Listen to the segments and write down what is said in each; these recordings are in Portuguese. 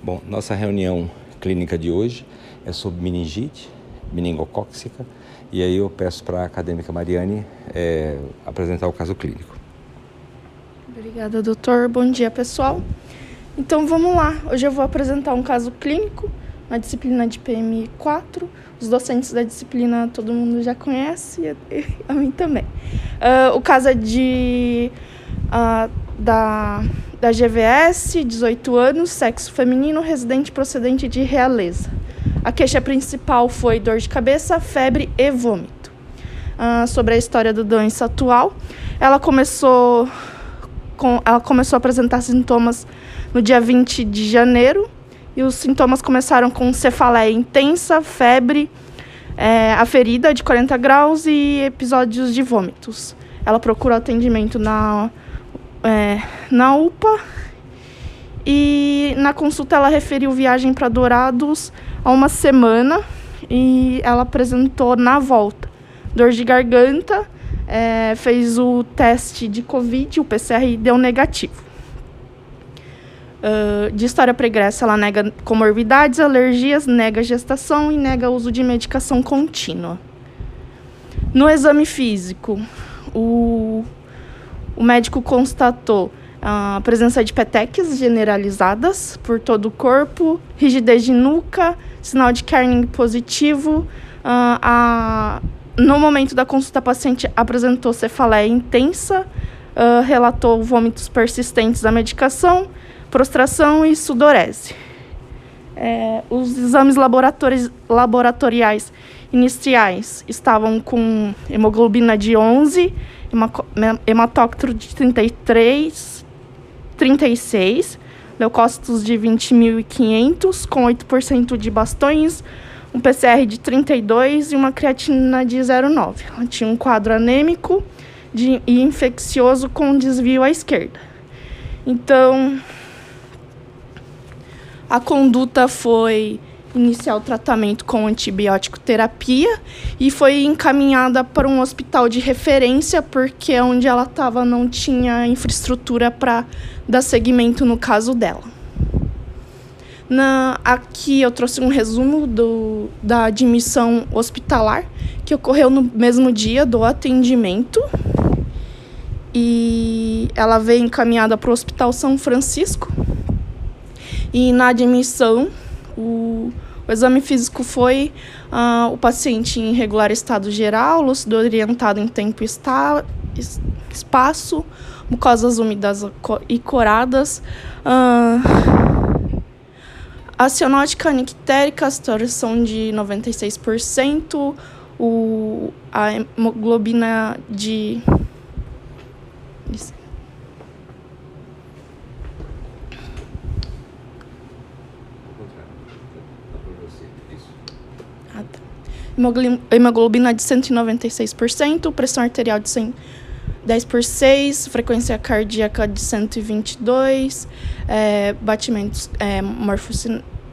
Bom, nossa reunião clínica de hoje é sobre meningite, meningocóxica, e aí eu peço para a acadêmica Mariane é, apresentar o caso clínico. Obrigada, doutor. Bom dia, pessoal. Então vamos lá. Hoje eu vou apresentar um caso clínico na disciplina de PMI 4. Os docentes da disciplina todo mundo já conhece, e a mim também. Uh, o caso é de uh, da, da GVS, 18 anos, sexo feminino, residente procedente de Realeza. A queixa principal foi dor de cabeça, febre e vômito. Uh, sobre a história da doença atual, ela começou, com, ela começou a apresentar sintomas no dia 20 de janeiro e os sintomas começaram com cefaleia intensa, febre, é, a ferida de 40 graus e episódios de vômitos. Ela procurou atendimento na, é, na UPA e na consulta ela referiu viagem para Dourados há uma semana e ela apresentou na volta dor de garganta, é, fez o teste de Covid, o PCR deu negativo. Uh, de história pregressa, ela nega comorbidades, alergias, nega gestação e nega uso de medicação contínua. No exame físico, o, o médico constatou a presença de petequias generalizadas por todo o corpo, rigidez de nuca, sinal de Kerning positivo. Uh, a, no momento da consulta, a paciente apresentou cefaleia intensa, uh, relatou vômitos persistentes da medicação prostração e sudorese. É, os exames laboratori laboratoriais iniciais estavam com hemoglobina de 11, hematócrito de 33, 36, leucócitos de 20.500, com 8% de bastões, um PCR de 32 e uma creatina de 0,9. Ela tinha um quadro anêmico de, e infeccioso com desvio à esquerda. Então, a conduta foi iniciar o tratamento com antibiótico terapia e foi encaminhada para um hospital de referência porque onde ela estava não tinha infraestrutura para dar seguimento no caso dela. Na, aqui eu trouxe um resumo do, da admissão hospitalar que ocorreu no mesmo dia do atendimento e ela veio encaminhada para o Hospital São Francisco e na admissão, o, o exame físico foi uh, o paciente em regular estado geral, lúcido orientado em tempo e espaço, mucosas úmidas e coradas, uh, a cianótica nictérica, a saturação de 96%, o, a hemoglobina de hemoglobina de 196%, pressão arterial de 100, 10 por 6, frequência cardíaca de 122, é, batimentos é,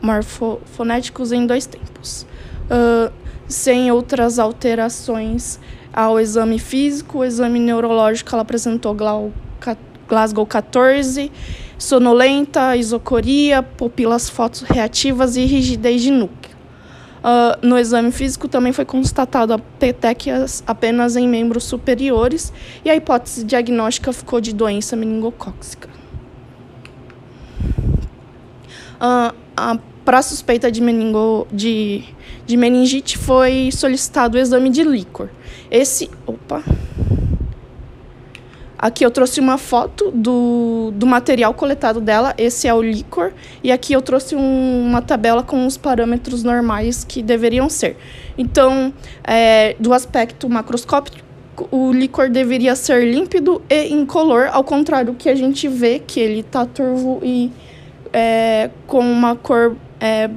morfofonéticos em dois tempos. Uh, sem outras alterações ao exame físico, o exame neurológico ela apresentou Glasgow 14, sonolenta, isocoria, pupilas fotorreativas e rigidez de núcleo. Uh, no exame físico também foi constatado a petequias apenas em membros superiores e a hipótese diagnóstica ficou de doença meningocóxica. Uh, Para suspeita de, meningo, de, de meningite foi solicitado o exame de líquor. Esse. Opa! Aqui eu trouxe uma foto do, do material coletado dela, esse é o líquor, e aqui eu trouxe um, uma tabela com os parâmetros normais que deveriam ser. Então, é, do aspecto macroscópico, o líquor deveria ser límpido e incolor, ao contrário do que a gente vê, que ele está turvo e é, com uma cor é,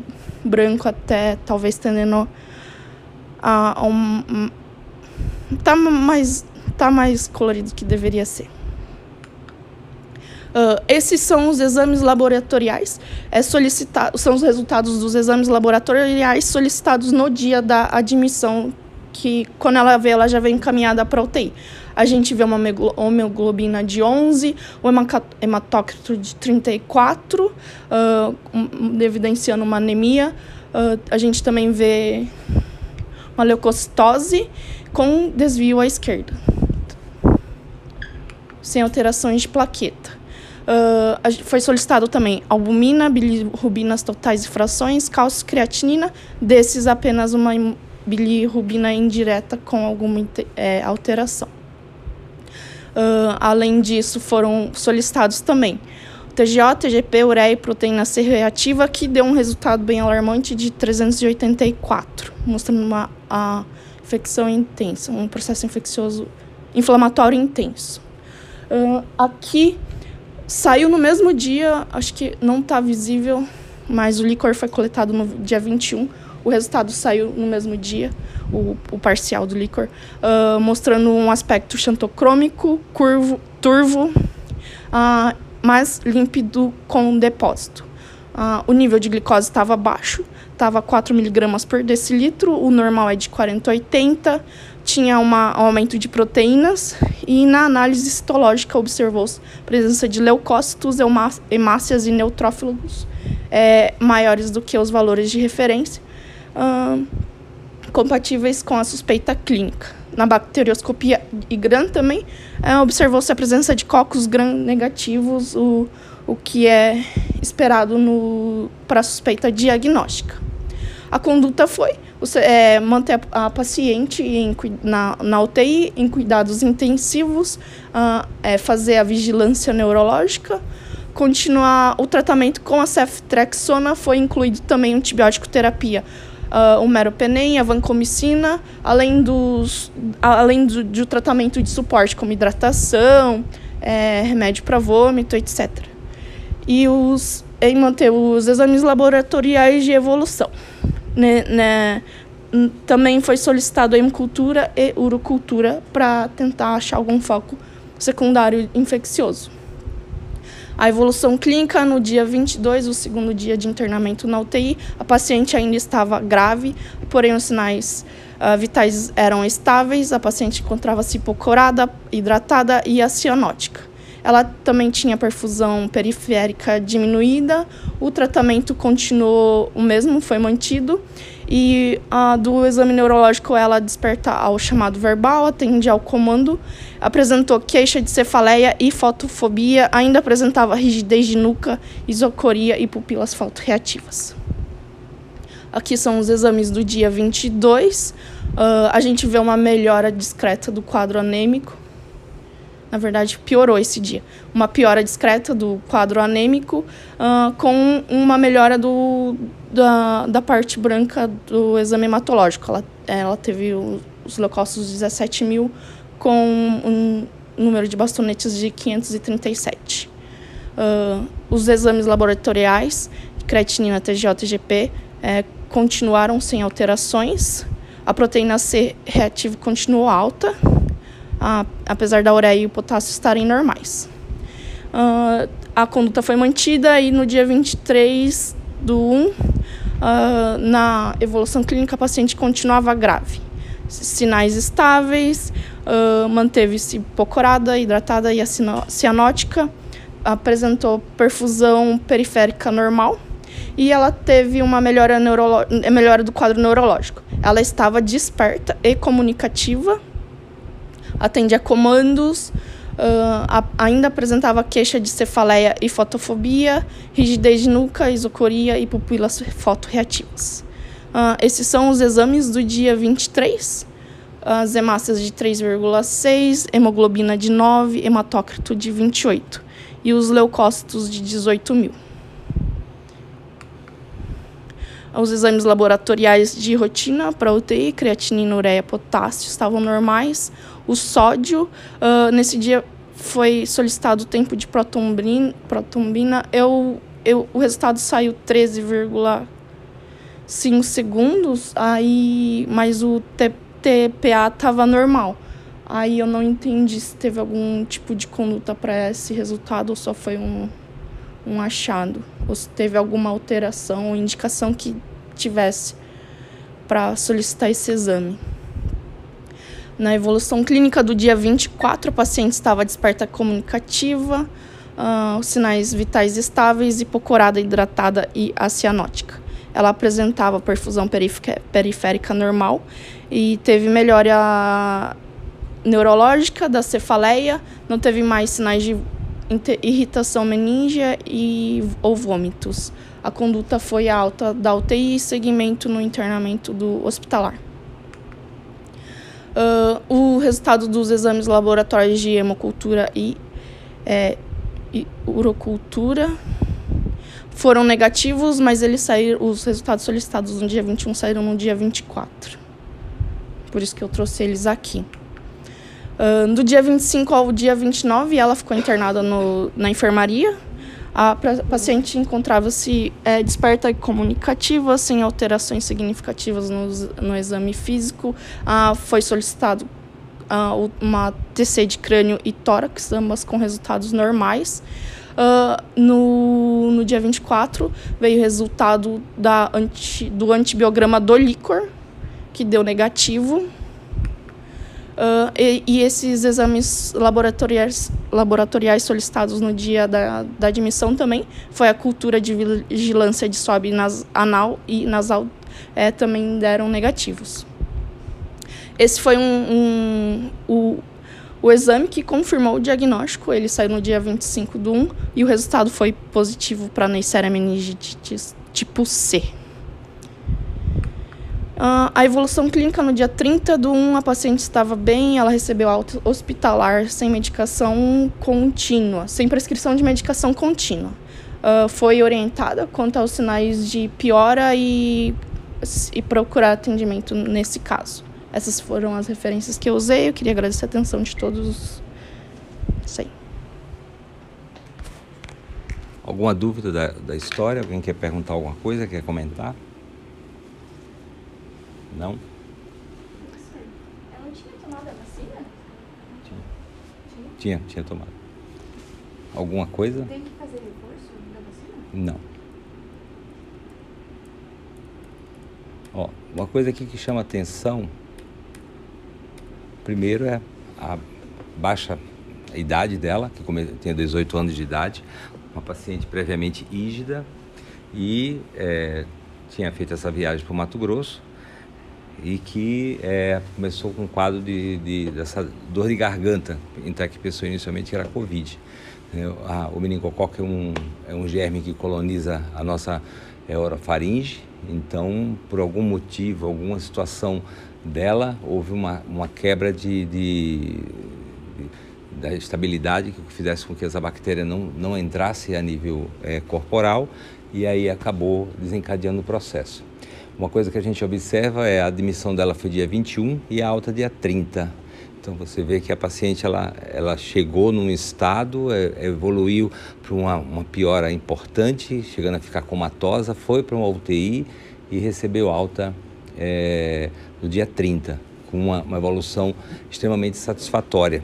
branco até, talvez tendendo a, a um... Tá mais está mais colorido que deveria ser. Uh, esses são os exames laboratoriais, é solicitado, são os resultados dos exames laboratoriais solicitados no dia da admissão que quando ela vê, ela já vem encaminhada para UTI. A gente vê uma hemoglobina de 11, o hematócrito de 34, uh, um, evidenciando uma anemia. Uh, a gente também vê uma leucocitose com desvio à esquerda, sem alterações de plaqueta. Uh, foi solicitado também albumina, bilirrubinas totais e frações, cálcio, creatinina, desses apenas uma bilirrubina indireta com alguma é, alteração. Uh, além disso, foram solicitados também TGO, TGP, ureia e proteína C reativa, que deu um resultado bem alarmante de 384, mostrando uma a infecção intensa, um processo infeccioso inflamatório intenso. Uh, aqui Saiu no mesmo dia, acho que não está visível, mas o licor foi coletado no dia 21. O resultado saiu no mesmo dia, o, o parcial do licor, uh, mostrando um aspecto xantocrômico, curvo, turvo, uh, mais límpido com depósito. Uh, o nível de glicose estava baixo, estava 4 miligramas por decilitro, o normal é de 40 a 80, tinha uma, um aumento de proteínas e na análise citológica observou-se presença de leucócitos, hemácias e neutrófilos é, maiores do que os valores de referência, hum, compatíveis com a suspeita clínica. Na bacterioscopia e GRAM também é, observou-se a presença de cocos GRAM negativos, o, o que é esperado para suspeita diagnóstica. A conduta foi é, manter a, a paciente em, na, na UTI em cuidados intensivos, uh, é, fazer a vigilância neurológica, continuar o tratamento com a ceftrexona, foi incluído também antibiótico terapia, uh, o meropenem, a vancomicina, além, dos, além do, do tratamento de suporte como hidratação, é, remédio para vômito, etc. E os, em manter os exames laboratoriais de evolução né, né, também foi solicitado a hemocultura e urocultura para tentar achar algum foco secundário infeccioso. A evolução clínica no dia 22, o segundo dia de internamento na UTI, a paciente ainda estava grave, porém os sinais uh, vitais eram estáveis, a paciente encontrava-se hipocorada, hidratada e acianótica. Ela também tinha perfusão periférica diminuída, o tratamento continuou o mesmo, foi mantido, e a do exame neurológico ela desperta ao chamado verbal, atende ao comando, apresentou queixa de cefaleia e fotofobia, ainda apresentava rigidez de nuca, isocoria e pupilas fotorreativas. Aqui são os exames do dia 22. Uh, a gente vê uma melhora discreta do quadro anêmico, na verdade, piorou esse dia. Uma piora discreta do quadro anêmico, uh, com uma melhora do, da, da parte branca do exame hematológico. Ela, ela teve os leucócitos 17 mil, com um número de bastonetes de 537. Uh, os exames laboratoriais, creatinina, TGO, TGP, é, continuaram sem alterações. A proteína C reativa continuou alta apesar da ureia e o potássio estarem normais. Uh, a conduta foi mantida e no dia 23 do 1, uh, na evolução clínica, a paciente continuava grave. Sinais estáveis, uh, manteve-se hipocorada, hidratada e cianótica, apresentou perfusão periférica normal e ela teve uma melhora, melhora do quadro neurológico. Ela estava desperta e comunicativa, atende a comandos, uh, a, ainda apresentava queixa de cefaleia e fotofobia, rigidez de nuca, isocoria e pupilas fotorreativas. Uh, esses são os exames do dia 23. As hemácias de 3,6, hemoglobina de 9, hematócrito de 28 e os leucócitos de 18 mil. Os exames laboratoriais de rotina para UTI, creatinina, ureia, potássio estavam normais. O sódio, uh, nesse dia foi solicitado o tempo de protombina, eu, eu, o resultado saiu 13,5 segundos, aí, mas o TPA estava normal. Aí eu não entendi se teve algum tipo de conduta para esse resultado ou só foi um, um achado, ou se teve alguma alteração ou indicação que tivesse para solicitar esse exame. Na evolução clínica do dia 24, a paciente estava desperta comunicativa, uh, sinais vitais estáveis, hipocorada hidratada e acianótica. Ela apresentava perfusão periférica normal e teve melhora neurológica da cefaleia, não teve mais sinais de irritação meníngea e ou vômitos. A conduta foi alta da UTI e seguimento no internamento do hospitalar. Uh, o resultado dos exames laboratórios de hemocultura e, é, e urocultura foram negativos, mas eles saíram, os resultados solicitados no dia 21 saíram no dia 24. Por isso que eu trouxe eles aqui. Uh, do dia 25 ao dia 29, ela ficou internada no, na enfermaria. A paciente encontrava-se é, desperta e comunicativa, sem alterações significativas no, no exame físico. Uh, foi solicitado uh, uma TC de crânio e tórax, ambas com resultados normais. Uh, no, no dia 24 veio o resultado da anti, do antibiograma do líquor, que deu negativo. Uh, e, e, esses exames laboratoriais, laboratoriais solicitados no dia da, da admissão também foi a cultura de vigilância de swab nas, anal e nasal é, também deram negativos. Esse foi um, um, o, o exame que confirmou o diagnóstico. Ele saiu no dia 25 do 1 e o resultado foi positivo para Neisseria meningitis tipo C. Uh, a evolução clínica no dia 30 do 1, a paciente estava bem, ela recebeu alta hospitalar sem medicação contínua, sem prescrição de medicação contínua. Uh, foi orientada quanto aos sinais de piora e, e procurar atendimento nesse caso. Essas foram as referências que eu usei. Eu queria agradecer a atenção de todos. Isso aí. Alguma dúvida da, da história? Alguém quer perguntar alguma coisa? Quer comentar? Não? Ela tinha tomado a vacina? Tinha. Tinha, tinha tomado. Alguma coisa? Tem que fazer reforço da vacina? Não. Ó, uma coisa aqui que chama atenção, primeiro é a baixa idade dela, que tinha 18 anos de idade, uma paciente previamente ígida e é, tinha feito essa viagem para o Mato Grosso e que é, começou com um quadro de, de, dessa dor de garganta, então que pensou inicialmente que era Covid. É, o meningococo é um, é um germe que coloniza a nossa é, orofaringe, então por algum motivo, alguma situação dela, houve uma, uma quebra de, de da estabilidade que fizesse com que essa bactéria não, não entrasse a nível é, corporal e aí acabou desencadeando o processo. Uma coisa que a gente observa é a admissão dela foi dia 21 e a alta dia 30. Então você vê que a paciente ela, ela chegou num estado, é, evoluiu para uma, uma piora importante, chegando a ficar comatosa, foi para uma UTI e recebeu alta é, no dia 30, com uma, uma evolução extremamente satisfatória,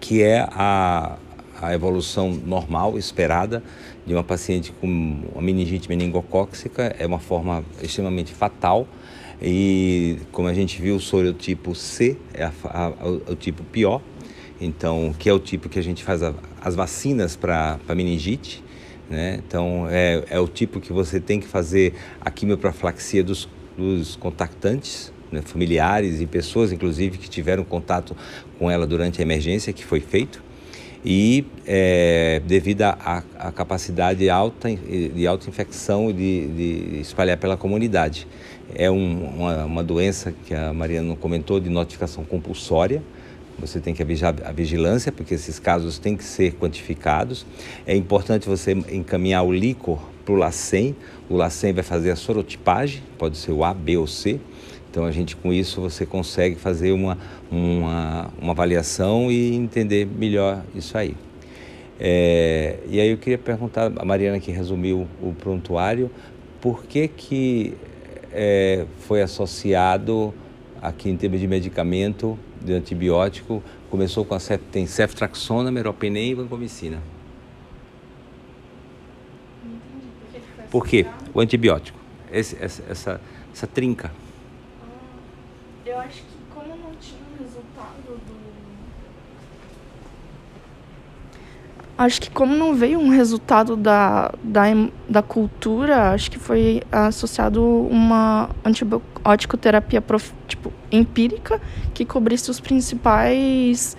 que é a, a evolução normal, esperada, de uma paciente com uma meningite meningocóxica, é uma forma extremamente fatal. E como a gente viu, o sorotipo C é a, a, o tipo pior, então que é o tipo que a gente faz as vacinas para meningite. Né? Então é, é o tipo que você tem que fazer a quimioprofilaxia dos, dos contactantes, né? familiares e pessoas, inclusive, que tiveram contato com ela durante a emergência, que foi feito e é, devido à capacidade alta de alta infecção de, de espalhar pela comunidade. É um, uma, uma, doença que a Mariana comentou de notificação compulsória. Você tem que avisar a vigilância, porque esses casos têm que ser quantificados. É importante você encaminhar o líquor para o LACEN. O LACEN vai fazer a sorotipagem, pode ser o A, B ou C então a gente com isso você consegue fazer uma, uma, uma avaliação e entender melhor isso aí. É, e aí eu queria perguntar a Mariana que resumiu o prontuário, por que que é, foi associado aqui em termos de medicamento, de antibiótico, começou com a tem ceftraxona, meropenem e vancomicina. Por quê? O antibiótico, esse, essa, essa, essa trinca. Eu acho que como não tinha Acho que como não veio um resultado da, da, da cultura, acho que foi associado uma antibiótico terapia prof, tipo, empírica que cobrisse os principais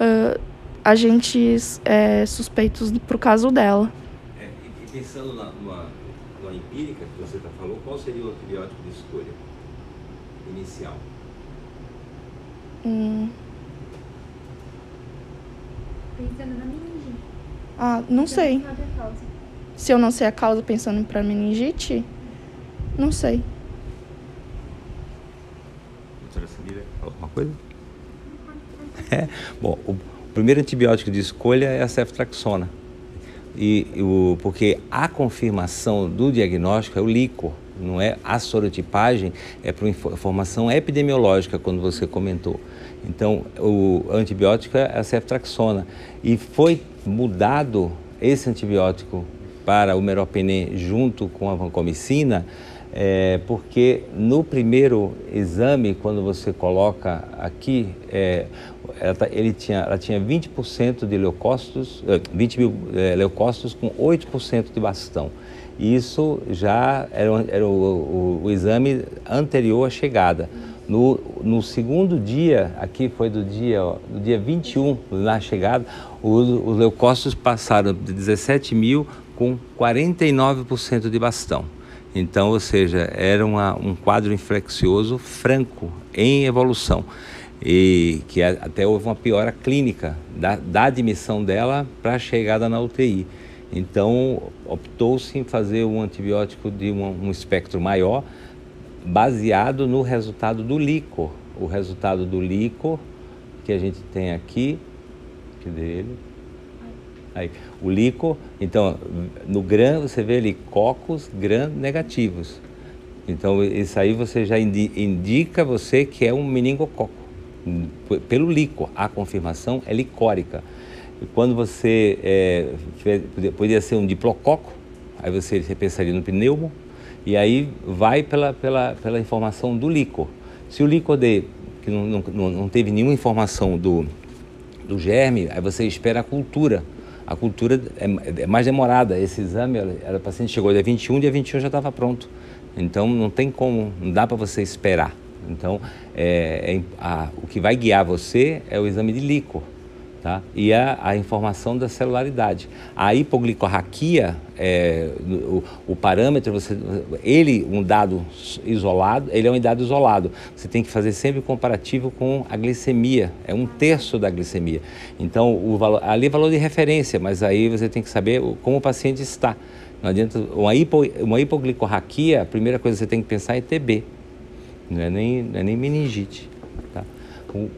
uh, agentes é, suspeitos para o caso dela. É, e, pensando na, numa, numa empírica que você tá falou, qual seria o antibiótico de escolha inicial? Hum. Pensando na meningite. Ah, não Você sei. não. Se eu não sei a causa pensando para meningite, não sei. Doutora alguma coisa? É, bom, o primeiro antibiótico de escolha é a ceftraxona. E, o, porque a confirmação do diagnóstico é o líquor, não é a sorotipagem, é para informação epidemiológica, quando você comentou. Então, o antibiótico é a ceftraxona. E foi mudado esse antibiótico para o meropenem junto com a vancomicina, é, porque no primeiro exame, quando você coloca aqui, é, ela, tá, ele tinha, ela tinha 20% de leucócitos, 20 mil é, leucócitos com 8% de bastão. Isso já era, era o, o, o, exame anterior à chegada. No, no, segundo dia, aqui foi do dia, do dia 21, na chegada, os, os leucócitos passaram de 17 mil com 49% de bastão. Então, ou seja, era uma, um quadro infeccioso franco, em evolução. E que até houve uma piora clínica da, da admissão dela para a chegada na UTI. Então, optou-se em fazer um antibiótico de um, um espectro maior, baseado no resultado do líquor. O resultado do líquor que a gente tem aqui, que dele, Aí, o líquor, então, no gram você vê ali cocos gram negativos. Então, isso aí você já indica você que é um meningococo. Pelo líquor, a confirmação é licórica. E quando você é, poderia ser um diplococo, aí você, pensaria no pneumo, e aí vai pela, pela, pela informação do líquor. Se o líquor de, que não, não, não teve nenhuma informação do, do germe, aí você espera a cultura a cultura é, é mais demorada. Esse exame, a paciente chegou dia 21, dia 21 já estava pronto. Então não tem como, não dá para você esperar. Então é, é, a, o que vai guiar você é o exame de líquor tá? e a, a informação da celularidade. A hipoglicorraquia, é, o, o, parâmetro, você, ele, um dado isolado, ele é um dado isolado. Você tem que fazer sempre comparativo com a glicemia, é um terço da glicemia. Então, o valor, ali é valor de referência, mas aí você tem que saber como o paciente está. Não adianta, uma, hipo, uma hipoglicorraquia, a primeira coisa que você tem que pensar é TB, não é nem, não é nem meningite.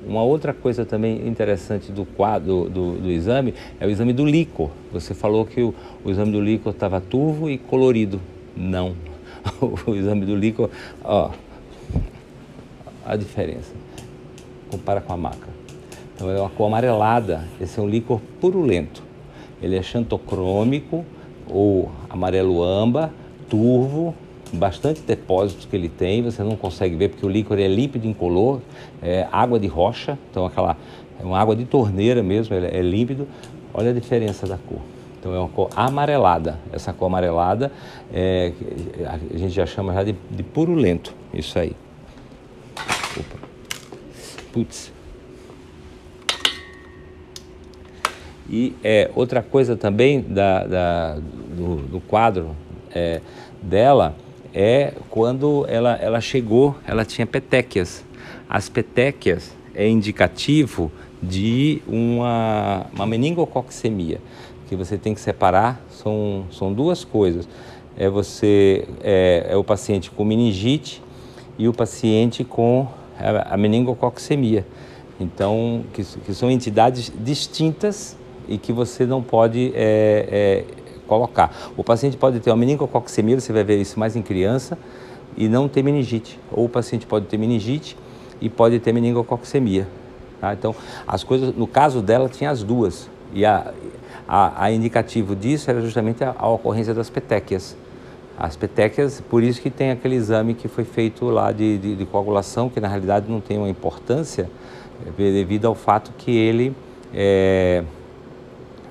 Uma outra coisa também interessante do quadro do, do exame é o exame do líquor. Você falou que o, o exame do líquor estava turvo e colorido. Não. O exame do líquor, ó, a diferença. Compara com a maca. Então é uma cor amarelada. Esse é um líquor purulento. Ele é xantocrômico ou amarelo âmbar, turvo, bastante depósitos que ele tem, você não consegue ver porque o líquor é límpido incolor, é água de rocha, então aquela é uma água de torneira mesmo, é, é límpido. Olha a diferença da cor. Então é uma cor amarelada. Essa cor amarelada é, a gente já chama já de, de purulento, isso aí. Opa. Putz. E é, outra coisa também da, da do, do, quadro é, dela é quando ela, ela chegou, ela tinha petequias. As petequias é indicativo de uma, uma meningococcemia, que você tem que separar, são, são duas coisas. É você é, é o paciente com meningite e o paciente com a, a meningococcemia. Então, que, que são entidades distintas e que você não pode é, é, colocar. O paciente pode ter uma meningococcemia, você vai ver isso mais em criança, e não ter meningite. Ou o paciente pode ter meningite e pode ter meningococcemia. Tá? Então, as coisas, no caso dela, tinha as duas. E a, a, a indicativo disso era justamente a, a, ocorrência das petequias. As petequias, por isso que tem aquele exame que foi feito lá de, de, de coagulação, que na realidade não tem uma importância, é, devido ao fato que ele é,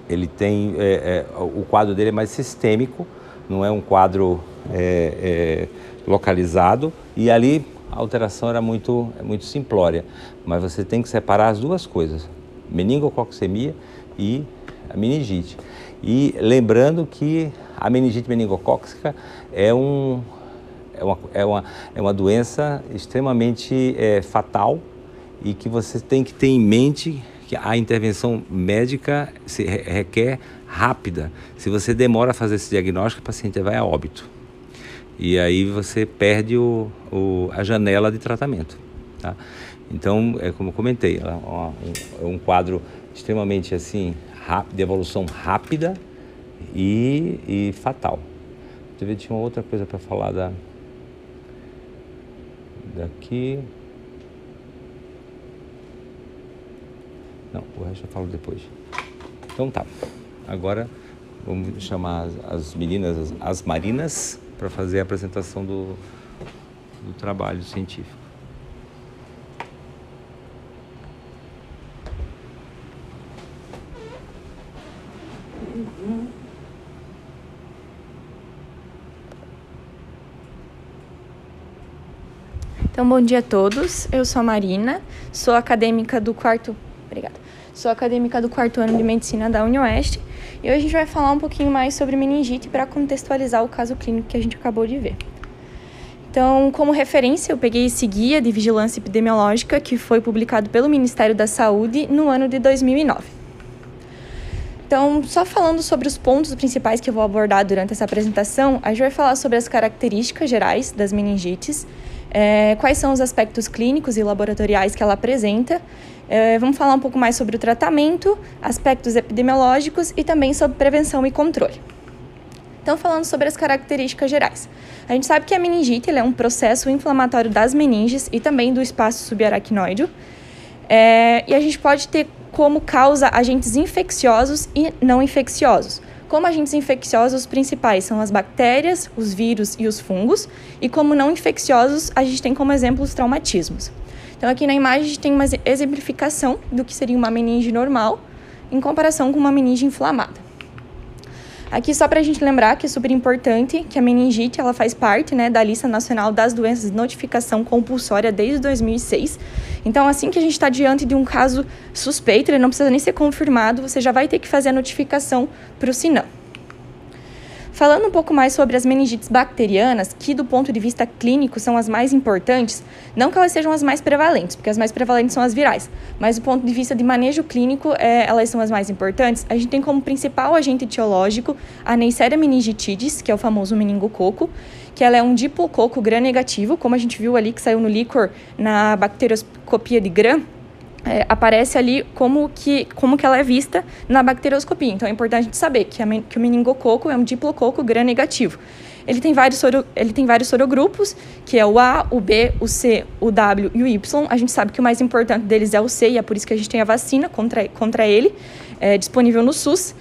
ele tem é, é, o quadro dele é mais sistêmico, não é um quadro é, é localizado e ali a alteração era muito é muito simplória, mas você tem que separar as duas coisas, meningococcemia e a meningite. E lembrando que a meningite meningocócica é um é uma, é uma, é uma doença extremamente é, fatal e que você tem que ter em mente que a intervenção médica se requer rápida. Se você demora a fazer esse diagnóstico, o paciente vai a óbito. E aí você perde o, o a janela de tratamento. Tá? Então, é como eu comentei, é um, é um quadro extremamente assim, rápido, de evolução rápida e, e fatal. Deixa eu ver, tinha outra coisa para falar da, daqui. Não, o resto eu falo depois. Então tá. Agora vamos chamar as, as meninas, as, as marinas, para fazer a apresentação do, do trabalho científico. Então, bom dia a todos. Eu sou a Marina, sou acadêmica do quarto. Sou acadêmica do quarto ano de medicina da UniOeste e hoje a gente vai falar um pouquinho mais sobre meningite para contextualizar o caso clínico que a gente acabou de ver. Então, como referência, eu peguei esse guia de vigilância epidemiológica que foi publicado pelo Ministério da Saúde no ano de 2009. Então, só falando sobre os pontos principais que eu vou abordar durante essa apresentação, a gente vai falar sobre as características gerais das meningites, é, quais são os aspectos clínicos e laboratoriais que ela apresenta vamos falar um pouco mais sobre o tratamento, aspectos epidemiológicos e também sobre prevenção e controle. Então, falando sobre as características gerais. A gente sabe que a meningite é um processo inflamatório das meninges e também do espaço subaracnoide. É, e a gente pode ter como causa agentes infecciosos e não infecciosos. Como agentes infecciosos, os principais são as bactérias, os vírus e os fungos, e como não infecciosos, a gente tem como exemplo os traumatismos. Então, aqui na imagem, tem uma exemplificação do que seria uma meninge normal em comparação com uma meninge inflamada. Aqui só para a gente lembrar que é super importante que a meningite ela faz parte né, da lista nacional das doenças de notificação compulsória desde 2006. Então, assim que a gente está diante de um caso suspeito, ele não precisa nem ser confirmado, você já vai ter que fazer a notificação para o SINAM. Falando um pouco mais sobre as meningites bacterianas, que do ponto de vista clínico são as mais importantes, não que elas sejam as mais prevalentes, porque as mais prevalentes são as virais, mas do ponto de vista de manejo clínico, é, elas são as mais importantes. A gente tem como principal agente etiológico a Neisseria meningitidis, que é o famoso meningococo, que ela é um diplococo gram-negativo, como a gente viu ali que saiu no líquor na bacterioscopia de Gram, é, aparece ali como que, como que ela é vista na bacterioscopia. Então é importante a gente saber que, a, que o meningococo é um diplococo gram-negativo. Ele tem, vários soro, ele tem vários sorogrupos, que é o A, o B, o C, o W e o Y. A gente sabe que o mais importante deles é o C, e é por isso que a gente tem a vacina contra, contra ele, é, disponível no SUS.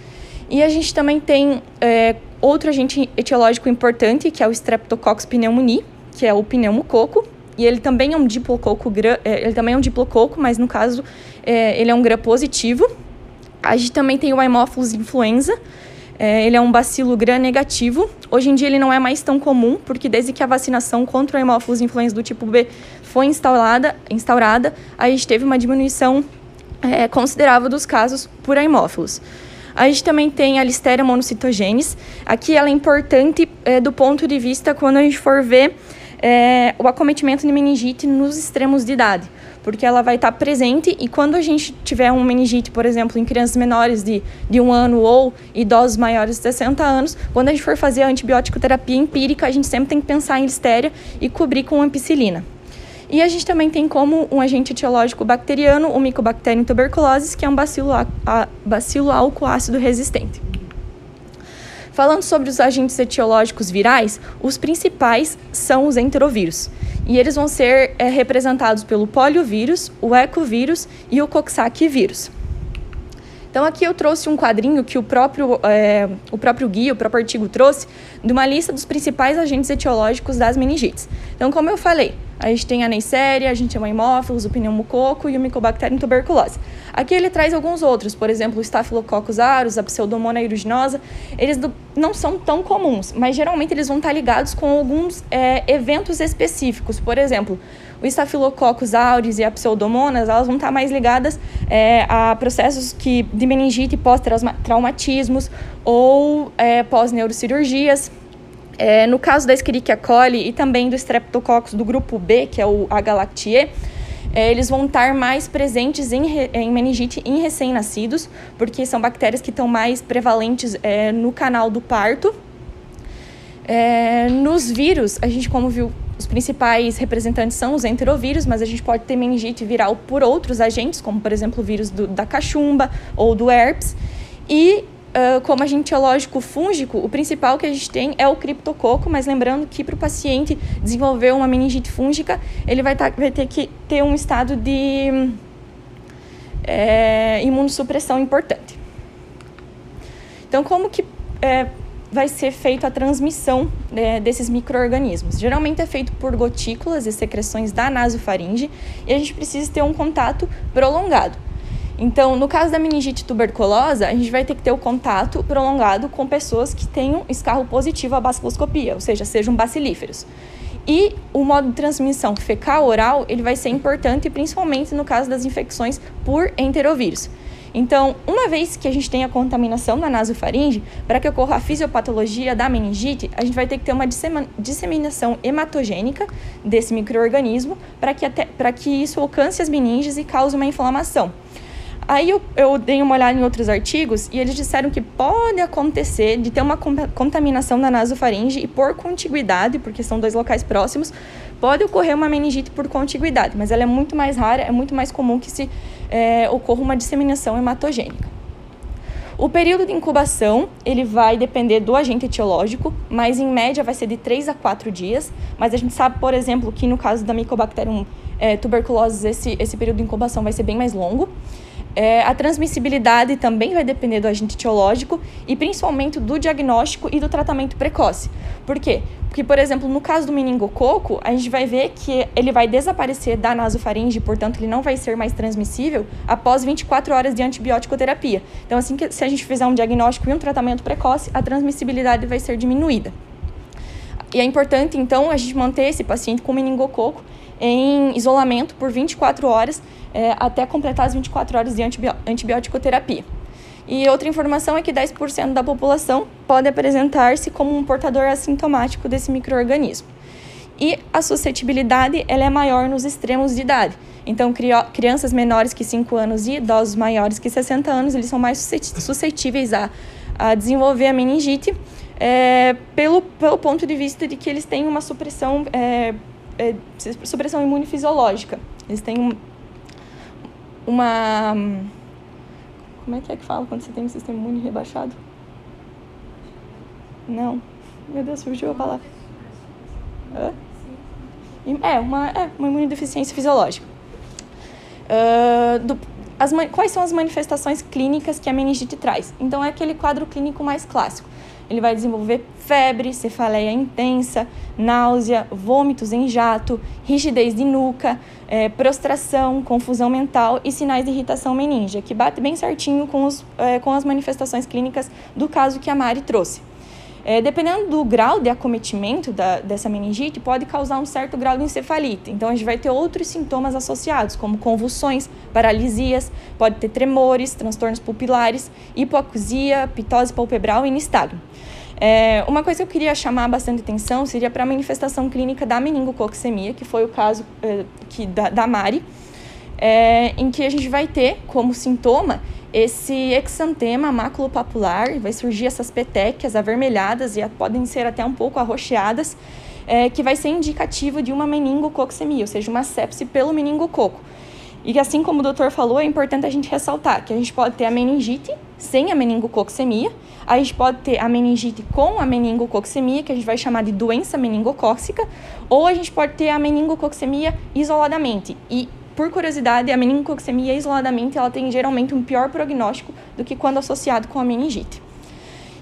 E a gente também tem é, outro agente etiológico importante, que é o Streptococcus pneumoniae, que é o pneumococo, e ele também é um diplococo, é, ele também é um diplococo, mas no caso é, ele é um gram positivo. A gente também tem o Haemophilus influenza, é, ele é um bacilo gram negativo. Hoje em dia ele não é mais tão comum, porque desde que a vacinação contra o Haemophilus influenza do tipo B foi instaurada, instaurada a gente teve uma diminuição é, considerável dos casos por Haemophilus. A gente também tem a Listeria monocitogenes. Aqui ela é importante é, do ponto de vista quando a gente for ver é, o acometimento de meningite nos extremos de idade, porque ela vai estar presente e quando a gente tiver um meningite, por exemplo, em crianças menores de, de um ano ou idosos maiores de 60 anos, quando a gente for fazer a antibiótico terapia empírica, a gente sempre tem que pensar em listéria e cobrir com ampicilina. E a gente também tem como um agente etiológico bacteriano o Mycobacterium tuberculosis, que é um bacilo, bacilo álcool ácido resistente. Falando sobre os agentes etiológicos virais, os principais são os enterovírus. E eles vão ser é, representados pelo poliovírus, o ecovírus e o coxsackie. Então aqui eu trouxe um quadrinho que o próprio, é, o próprio guia, o próprio artigo trouxe, de uma lista dos principais agentes etiológicos das meningites. Então, como eu falei, a gente tem a Neisseria, a gente tem o Haemophilus, o pneumococo e o Mycobacterium tuberculose. Aqui ele traz alguns outros, por exemplo, o Staphylococcus aureus, a Pseudomonas aeruginosa. Eles não são tão comuns, mas geralmente eles vão estar ligados com alguns é, eventos específicos. Por exemplo, o Staphylococcus aureus e a Pseudomonas, elas vão estar mais ligadas é, a processos que, de meningite pós-traumatismos ou é, pós-neurocirurgias. É, no caso da Escherichia coli e também do Streptococcus do grupo B, que é o H. lactiae, é, eles vão estar mais presentes em, em meningite em recém-nascidos, porque são bactérias que estão mais prevalentes é, no canal do parto. É, nos vírus, a gente, como viu, os principais representantes são os enterovírus, mas a gente pode ter meningite viral por outros agentes, como, por exemplo, o vírus do, da cachumba ou do herpes. E Uh, como agente biológico fúngico, o principal que a gente tem é o criptococo, mas lembrando que para o paciente desenvolver uma meningite fúngica, ele vai, tá, vai ter que ter um estado de é, imunossupressão importante. Então, como que é, vai ser feita a transmissão né, desses micro-organismos? Geralmente é feito por gotículas e secreções da nasofaringe e a gente precisa ter um contato prolongado. Então, no caso da meningite tuberculosa, a gente vai ter que ter o contato prolongado com pessoas que tenham escarro positivo à baciloscopia, ou seja, sejam bacilíferos. E o modo de transmissão fecal-oral, ele vai ser importante, principalmente no caso das infecções por enterovírus. Então, uma vez que a gente tem a contaminação da nasofaringe, para que ocorra a fisiopatologia da meningite, a gente vai ter que ter uma disseminação hematogênica desse microorganismo para que, que isso alcance as meninges e cause uma inflamação. Aí eu, eu dei uma olhada em outros artigos e eles disseram que pode acontecer de ter uma contaminação na nasofaringe e por contiguidade, porque são dois locais próximos, pode ocorrer uma meningite por contiguidade, mas ela é muito mais rara, é muito mais comum que se é, ocorra uma disseminação hematogênica. O período de incubação, ele vai depender do agente etiológico, mas em média vai ser de 3 a 4 dias, mas a gente sabe, por exemplo, que no caso da Mycobacterium é, tuberculosis, esse, esse período de incubação vai ser bem mais longo. É, a transmissibilidade também vai depender do agente etiológico e principalmente do diagnóstico e do tratamento precoce. Por quê? Porque, por exemplo, no caso do meningococo, a gente vai ver que ele vai desaparecer da nasofaringe, portanto, ele não vai ser mais transmissível após 24 horas de antibiótico terapia. Então, assim que se a gente fizer um diagnóstico e um tratamento precoce, a transmissibilidade vai ser diminuída. E é importante, então, a gente manter esse paciente com meningococo em isolamento por 24 horas é, até completar as 24 horas de antibiótico terapia. E outra informação é que 10% da população pode apresentar-se como um portador assintomático desse microorganismo. E a suscetibilidade ela é maior nos extremos de idade. Então, crianças menores que 5 anos e idosos maiores que 60 anos, eles são mais suscetíveis a, a desenvolver a meningite é, pelo, pelo ponto de vista de que eles têm uma supressão é, é, supressão imune fisiológica. Eles têm um, uma. Como é que é que fala quando você tem um sistema imune rebaixado? Não. Meu Deus, fugiu a palavra. É, uma, é uma imunodeficiência fisiológica. Uh, do, as, quais são as manifestações clínicas que a meningite traz? Então, é aquele quadro clínico mais clássico ele vai desenvolver febre, cefaleia intensa, náusea, vômitos em jato, rigidez de nuca, é, prostração, confusão mental e sinais de irritação meningia, que bate bem certinho com, os, é, com as manifestações clínicas do caso que a Mari trouxe. É, dependendo do grau de acometimento da, dessa meningite, pode causar um certo grau de encefalite. Então, a gente vai ter outros sintomas associados, como convulsões, paralisias, pode ter tremores, transtornos pupilares, hipoacusia, pitose palpebral e nistagmo. É, uma coisa que eu queria chamar bastante atenção seria para a manifestação clínica da meningococcemia, que foi o caso é, que, da, da Mari, é, em que a gente vai ter como sintoma esse exantema maculopapular, vai surgir essas petequias avermelhadas e podem ser até um pouco arroxeadas, é, que vai ser indicativo de uma meningococcemia, ou seja, uma sepse pelo meningococo. E assim como o doutor falou, é importante a gente ressaltar que a gente pode ter a meningite sem a meningococcemia, a gente pode ter a meningite com a meningococcemia, que a gente vai chamar de doença meningocócica, ou a gente pode ter a meningococcemia isoladamente. E por curiosidade, a meningococcemia isoladamente ela tem geralmente um pior prognóstico do que quando associado com a meningite.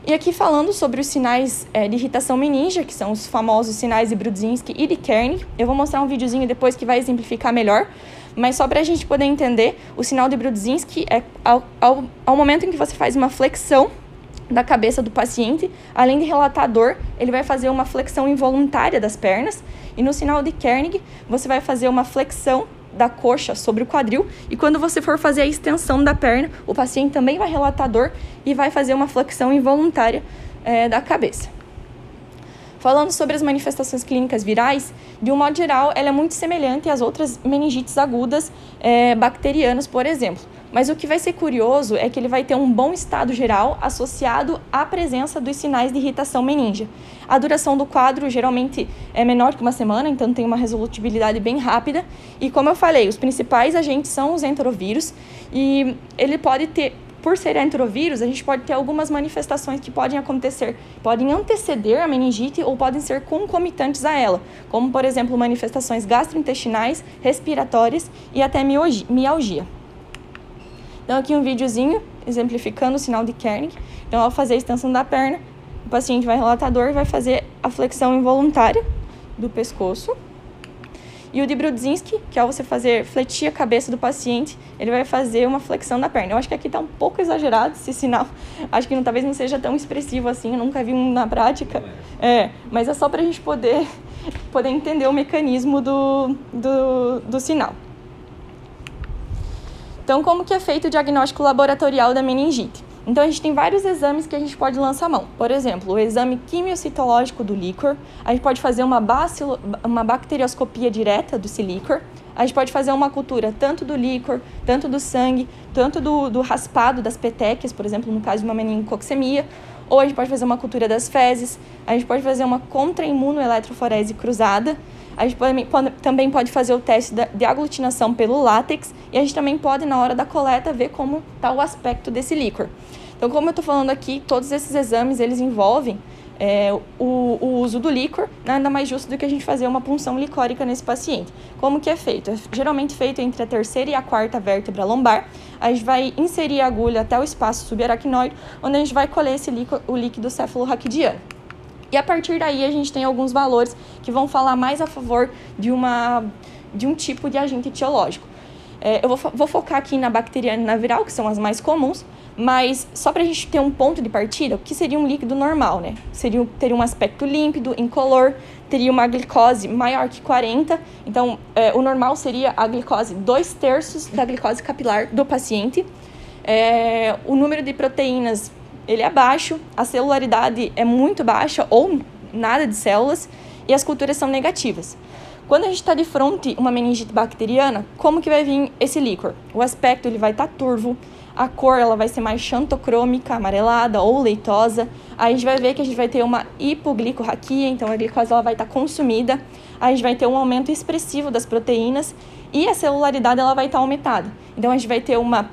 E aqui falando sobre os sinais é, de irritação meningia, que são os famosos sinais de Brudzinski e de Kern, eu vou mostrar um videozinho depois que vai exemplificar melhor. Mas só para a gente poder entender, o sinal de Brudzinski é ao, ao, ao momento em que você faz uma flexão da cabeça do paciente, além de relatar dor, ele vai fazer uma flexão involuntária das pernas. E no sinal de Kernig, você vai fazer uma flexão da coxa sobre o quadril. E quando você for fazer a extensão da perna, o paciente também vai relatar dor e vai fazer uma flexão involuntária é, da cabeça. Falando sobre as manifestações clínicas virais, de um modo geral, ela é muito semelhante às outras meningites agudas é, bacterianas, por exemplo. Mas o que vai ser curioso é que ele vai ter um bom estado geral associado à presença dos sinais de irritação meníngea. A duração do quadro geralmente é menor que uma semana, então tem uma resolutibilidade bem rápida. E como eu falei, os principais agentes são os enterovírus e ele pode ter por ser entrovírus, a gente pode ter algumas manifestações que podem acontecer, podem anteceder a meningite ou podem ser concomitantes a ela, como, por exemplo, manifestações gastrointestinais, respiratórias e até mialgia. Então, aqui um videozinho exemplificando o sinal de Kernig. Então, ao fazer a extensão da perna, o paciente vai relatar dor e vai fazer a flexão involuntária do pescoço. E o de Brudzinski, que ao você fazer fletir a cabeça do paciente, ele vai fazer uma flexão da perna. Eu acho que aqui está um pouco exagerado esse sinal. Acho que não, talvez não seja tão expressivo assim, eu nunca vi um na prática. É, mas é só para a gente poder, poder entender o mecanismo do, do, do sinal. Então, como que é feito o diagnóstico laboratorial da meningite? Então, a gente tem vários exames que a gente pode lançar mão. Por exemplo, o exame quimiocitológico do líquor. A gente pode fazer uma, bacilo, uma bacterioscopia direta do líquor. A gente pode fazer uma cultura tanto do líquor, tanto do sangue, tanto do, do raspado das petequias, por exemplo, no caso de uma meningococcemia. Ou a gente pode fazer uma cultura das fezes. A gente pode fazer uma contra-imunoeletroforese cruzada. A gente pode, pode, também pode fazer o teste de aglutinação pelo látex e a gente também pode, na hora da coleta, ver como está o aspecto desse líquor. Então, como eu estou falando aqui, todos esses exames, eles envolvem é, o, o, uso do líquor, nada mais justo do que a gente fazer uma punção licórica nesse paciente. Como que é feito? É geralmente feito entre a terceira e a quarta vértebra lombar. A gente vai inserir a agulha até o espaço subaracnoide, onde a gente vai colher esse líquido, o líquido cefalorraquidiano. E a partir daí a gente tem alguns valores que vão falar mais a favor de, uma, de um tipo de agente etiológico. É, eu vou, vou, focar aqui na bacteriana e na viral, que são as mais comuns, mas só para a gente ter um ponto de partida, o que seria um líquido normal, né? Seria, teria um aspecto límpido, incolor, teria uma glicose maior que 40. Então, é, o normal seria a glicose 2 terços da glicose capilar do paciente. É, o número de proteínas ele é baixo, a celularidade é muito baixa ou nada de células e as culturas são negativas. Quando a gente está de frente uma meningite bacteriana, como que vai vir esse líquor? O aspecto ele vai estar tá turvo, a cor ela vai ser mais xantocrômica, amarelada ou leitosa. Aí a gente vai ver que a gente vai ter uma hipoglicorraquia, então a glicose ela vai estar tá consumida. Aí a gente vai ter um aumento expressivo das proteínas e a celularidade ela vai estar tá aumentada. Então a gente vai ter uma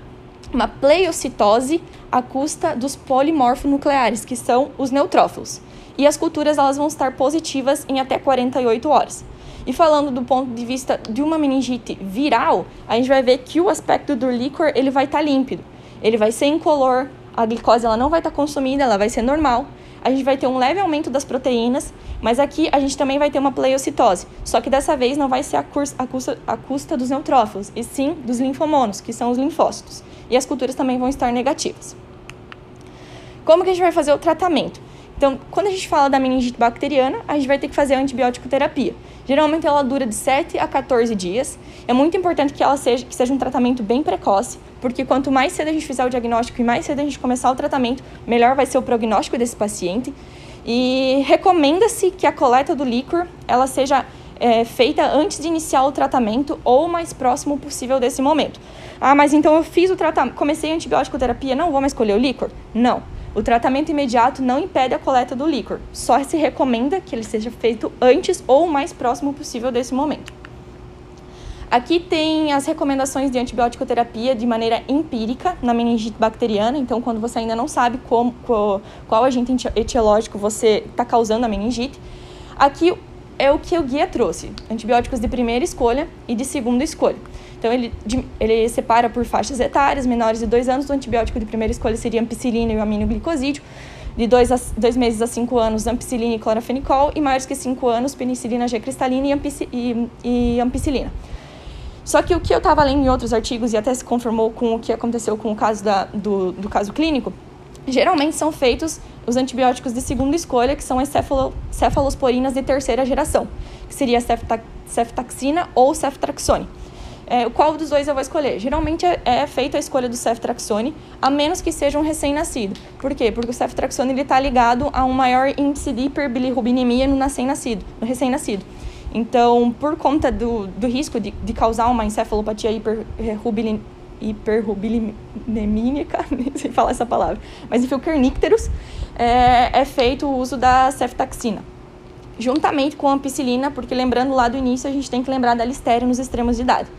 uma pleiocitose à custa dos polimorfonucleares, que são os neutrófilos. E as culturas elas vão estar positivas em até 48 horas. E falando do ponto de vista de uma meningite viral, a gente vai ver que o aspecto do líquor ele vai estar tá límpido. Ele vai ser incolor, a glicose ela não vai estar tá consumida, ela vai ser normal. A gente vai ter um leve aumento das proteínas, mas aqui a gente também vai ter uma pleiocitose. Só que dessa vez não vai ser a, a, custa, a custa dos neutrófilos, e sim dos linfomonos, que são os linfócitos. E as culturas também vão estar negativas. Como que a gente vai fazer o tratamento? Então, quando a gente fala da meningite bacteriana, a gente vai ter que fazer a antibiótico terapia. Geralmente ela dura de 7 a 14 dias. É muito importante que ela seja, que seja um tratamento bem precoce, porque quanto mais cedo a gente fizer o diagnóstico e mais cedo a gente começar o tratamento, melhor vai ser o prognóstico desse paciente. E recomenda-se que a coleta do líquor ela seja é, feita antes de iniciar o tratamento ou o mais próximo possível desse momento. Ah, mas então eu fiz o tratamento, comecei a antibiótico terapia, não vou mais escolher o líquor? Não. O tratamento imediato não impede a coleta do líquor, só se recomenda que ele seja feito antes ou o mais próximo possível desse momento. Aqui tem as recomendações de antibiótico terapia de maneira empírica na meningite bacteriana, então quando você ainda não sabe como, qual, qual agente etiológico você está causando a meningite. Aqui é o que o guia trouxe, antibióticos de primeira escolha e de segunda escolha. Então, ele, ele separa por faixas etárias, menores de 2 anos, o antibiótico de primeira escolha seria ampicilina e o aminoglicosídeo, de 2 a dois meses a 5 anos, ampicilina e clorafenicol, e maiores que 5 anos, penicilina G cristalina e, ampici, e, e ampicilina. Só que o que eu estava lendo em outros artigos e até se confirmou com o que aconteceu com o caso da, do, do caso clínico, geralmente são feitos os antibióticos de segunda escolha, que são as cefalo, cefalosporinas de terceira geração, que seria a ceftaxina ou ceftraxone. É, qual dos dois eu vou escolher? Geralmente é, é feita a escolha do ceftraxone, a menos que seja um recém-nascido. Por quê? Porque o ceftraxone está ligado a um maior índice de hiperbilirrubinemia no recém-nascido. No recém-nascido. Então, por conta do, do risco de, de causar uma encefalopatia hiperrubilin, hiperrubinemínica, nem sei falar essa palavra, mas enfim, o kernicterus, é, é feito o uso da ceftaxina juntamente com a ampicilina, porque lembrando lá do início, a gente tem que lembrar da listéria nos extremos de idade.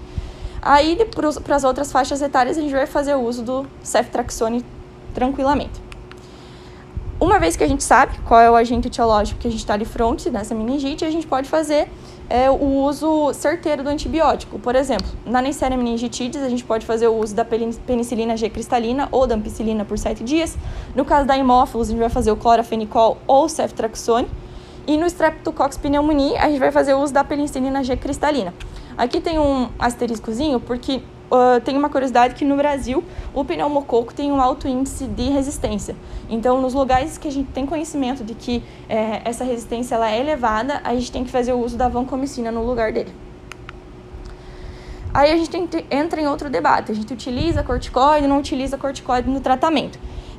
Aí, para as outras faixas etárias, a gente vai fazer o uso do ceftraxone tranquilamente. Uma vez que a gente sabe qual é o agente etiológico que a gente está de frente nessa meningite, a gente pode fazer é, o uso certeiro do antibiótico. Por exemplo, na Neisseria meningitidis, a gente pode fazer o uso da penicilina G cristalina ou da ampicilina por 7 dias. No caso da hemófilos, a gente vai fazer o clorafenicol ou ceftraxone. E no Streptococcus pneumoniae, a gente vai fazer o uso da penicilina G cristalina. Aqui tem um asteriscozinho, porque uh, tem uma curiosidade que no Brasil o pneumococo tem um alto índice de resistência. Então, nos lugares que a gente tem conhecimento de que é, essa resistência ela é elevada, a gente tem que fazer o uso da vancomicina no lugar dele. Aí a gente entra em outro debate. A gente utiliza corticoide, não utiliza corticoide no tratamento.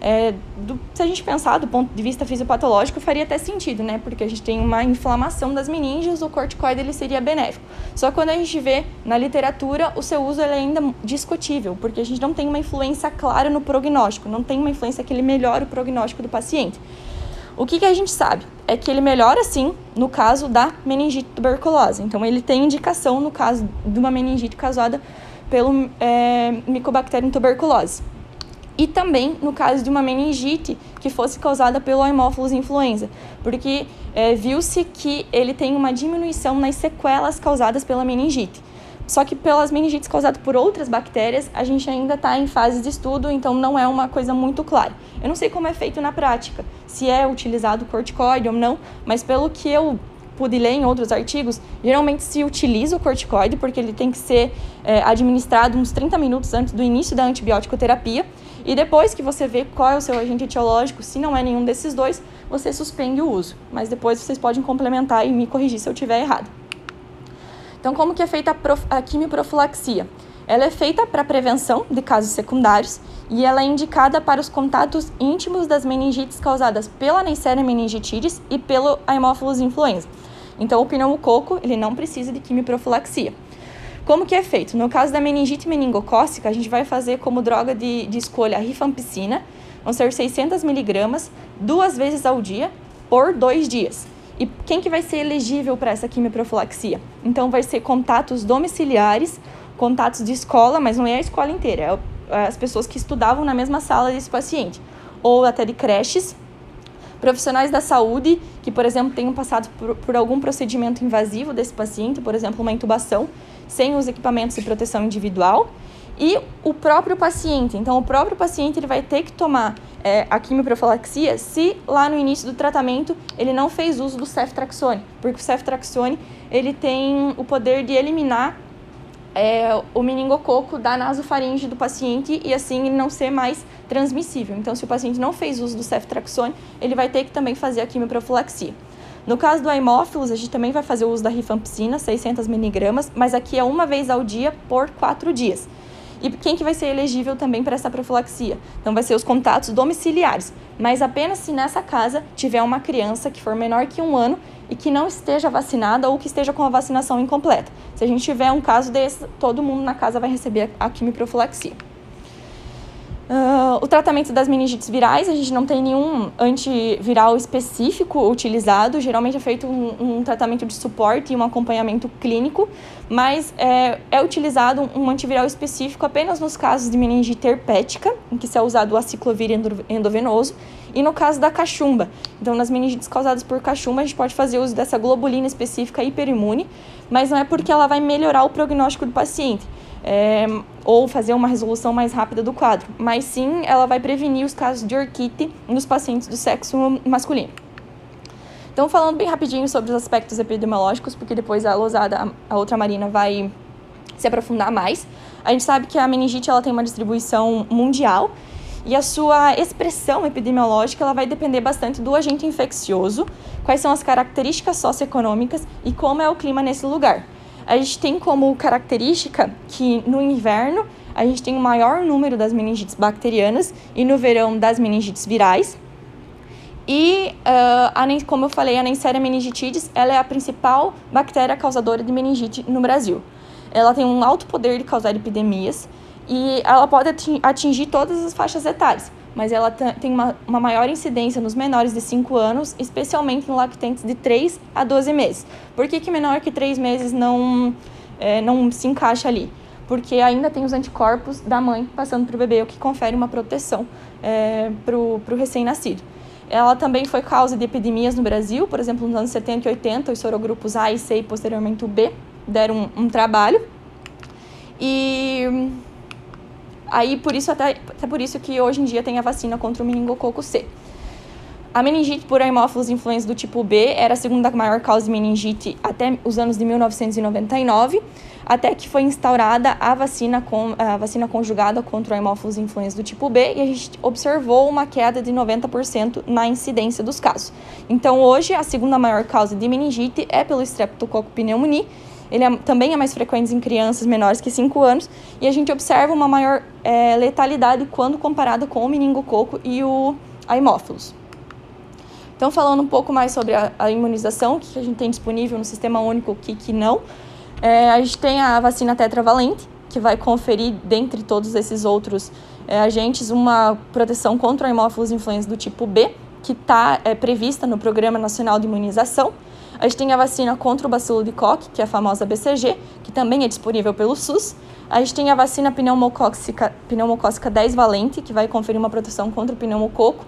É, do, se a gente pensar do ponto de vista fisiopatológico, faria até sentido, né? Porque a gente tem uma inflamação das meninges, o corticoide ele seria benéfico. Só quando a gente vê na literatura, o seu uso é ainda discutível, porque a gente não tem uma influência clara no prognóstico, não tem uma influência que ele melhora o prognóstico do paciente. O que, que a gente sabe? É que ele melhora sim no caso da meningite tuberculose. Então, ele tem indicação no caso de uma meningite causada pelo é, Mycobacterium tuberculose e também no caso de uma meningite que fosse causada pelo Haemophilus influenza, porque é, viu-se que ele tem uma diminuição nas sequelas causadas pela meningite. Só que pelas meningites causadas por outras bactérias, a gente ainda está em fase de estudo, então não é uma coisa muito clara. Eu não sei como é feito na prática, se é utilizado corticoide ou não, mas pelo que eu pude ler em outros artigos, geralmente se utiliza o corticoide, porque ele tem que ser é, administrado uns 30 minutos antes do início da antibiótico terapia, e depois que você vê qual é o seu agente etiológico, se não é nenhum desses dois, você suspende o uso. Mas depois vocês podem complementar e me corrigir se eu estiver errado. Então, como que é feita a, prof... a quimioprofilaxia? Ela é feita para prevenção de casos secundários e ela é indicada para os contatos íntimos das meningites causadas pela Neisseria meningitidis e pelo Haemophilus influenza. Então, o pneumococo ele não precisa de quimioprofilaxia. Como que é feito? No caso da meningite meningocócica, a gente vai fazer como droga de, de escolha a rifampicina, vão ser 600 miligramas, duas vezes ao dia, por dois dias. E quem que vai ser elegível para essa quimioprofilaxia? Então, vai ser contatos domiciliares, contatos de escola, mas não é a escola inteira, é as pessoas que estudavam na mesma sala desse paciente, ou até de creches, profissionais da saúde que, por exemplo, tenham passado por, por algum procedimento invasivo desse paciente, por exemplo, uma intubação, sem os equipamentos de proteção individual e o próprio paciente. Então, o próprio paciente ele vai ter que tomar é, a quimioprofilaxia se lá no início do tratamento ele não fez uso do ceftraxone, porque o ceftraxone ele tem o poder de eliminar é, o meningococo da nasofaringe do paciente e assim ele não ser mais transmissível. Então, se o paciente não fez uso do ceftraxone, ele vai ter que também fazer a quimioprofilaxia. No caso do hemófilos, a gente também vai fazer o uso da rifampicina, 600 miligramas, mas aqui é uma vez ao dia por quatro dias. E quem que vai ser elegível também para essa profilaxia? Então, vai ser os contatos domiciliares, mas apenas se nessa casa tiver uma criança que for menor que um ano e que não esteja vacinada ou que esteja com a vacinação incompleta. Se a gente tiver um caso desse, todo mundo na casa vai receber a quimioprofilaxia. Uh, o tratamento das meningites virais, a gente não tem nenhum antiviral específico utilizado, geralmente é feito um, um tratamento de suporte e um acompanhamento clínico, mas é, é, utilizado um antiviral específico apenas nos casos de meningite herpética, em que se é usado o aciclovir endovenoso, e no caso da cachumba. Então, nas meningites causadas por cachumba, a gente pode fazer uso dessa globulina específica hiperimune, mas não é porque ela vai melhorar o prognóstico do paciente é, ou fazer uma resolução mais rápida do quadro, mas sim ela vai prevenir os casos de orquite nos pacientes do sexo masculino. Então, falando bem rapidinho sobre os aspectos epidemiológicos, porque depois a Losada, a outra Marina, vai se aprofundar mais. A gente sabe que a meningite ela tem uma distribuição mundial e a sua expressão epidemiológica ela vai depender bastante do agente infeccioso, quais são as características socioeconômicas e como é o clima nesse lugar. A gente tem como característica que no inverno a gente tem o maior número das meningites bacterianas e no verão das meningites virais. E, uh, a, como eu falei, a Neisseria meningitidis ela é a principal bactéria causadora de meningite no Brasil. Ela tem um alto poder de causar epidemias e ela pode atingir todas as faixas etárias, mas ela tem uma, uma maior incidência nos menores de 5 anos, especialmente no lactentes de 3 a 12 meses. Por que, que menor que 3 meses não, é, não se encaixa ali? Porque ainda tem os anticorpos da mãe passando para o bebê, o que confere uma proteção é, para o recém-nascido. Ela também foi causa de epidemias no Brasil, por exemplo, nos anos 70 e 80, os sorogrupos A e C e posteriormente o B deram um, um trabalho. E aí por isso até, até por isso que hoje em dia tem a vacina contra o meningococo C. A meningite por Haemophilus influenza do tipo B era a segunda maior causa de meningite até os anos de 1999 até que foi instaurada a vacina, com, a vacina conjugada contra o Haemophilus influenza do tipo B e a gente observou uma queda de 90% na incidência dos casos. Então, hoje, a segunda maior causa de meningite é pelo Streptococcus pneumoniae. Ele é, também é mais frequente em crianças menores que 5 anos e a gente observa uma maior é, letalidade quando comparada com o meningococo e o Haemophilus. Então, falando um pouco mais sobre a, a imunização que a gente tem disponível no Sistema Único, o que, que não. É, a gente tem a vacina tetravalente, que vai conferir, dentre todos esses outros é, agentes, uma proteção contra a hemófilos influenza do tipo B, que está é, prevista no Programa Nacional de Imunização. A gente tem a vacina contra o bacilo de Koch, que é a famosa BCG, que também é disponível pelo SUS. A gente tem a vacina pneumocócica, pneumocócica 10 valente, que vai conferir uma proteção contra o pneumococo,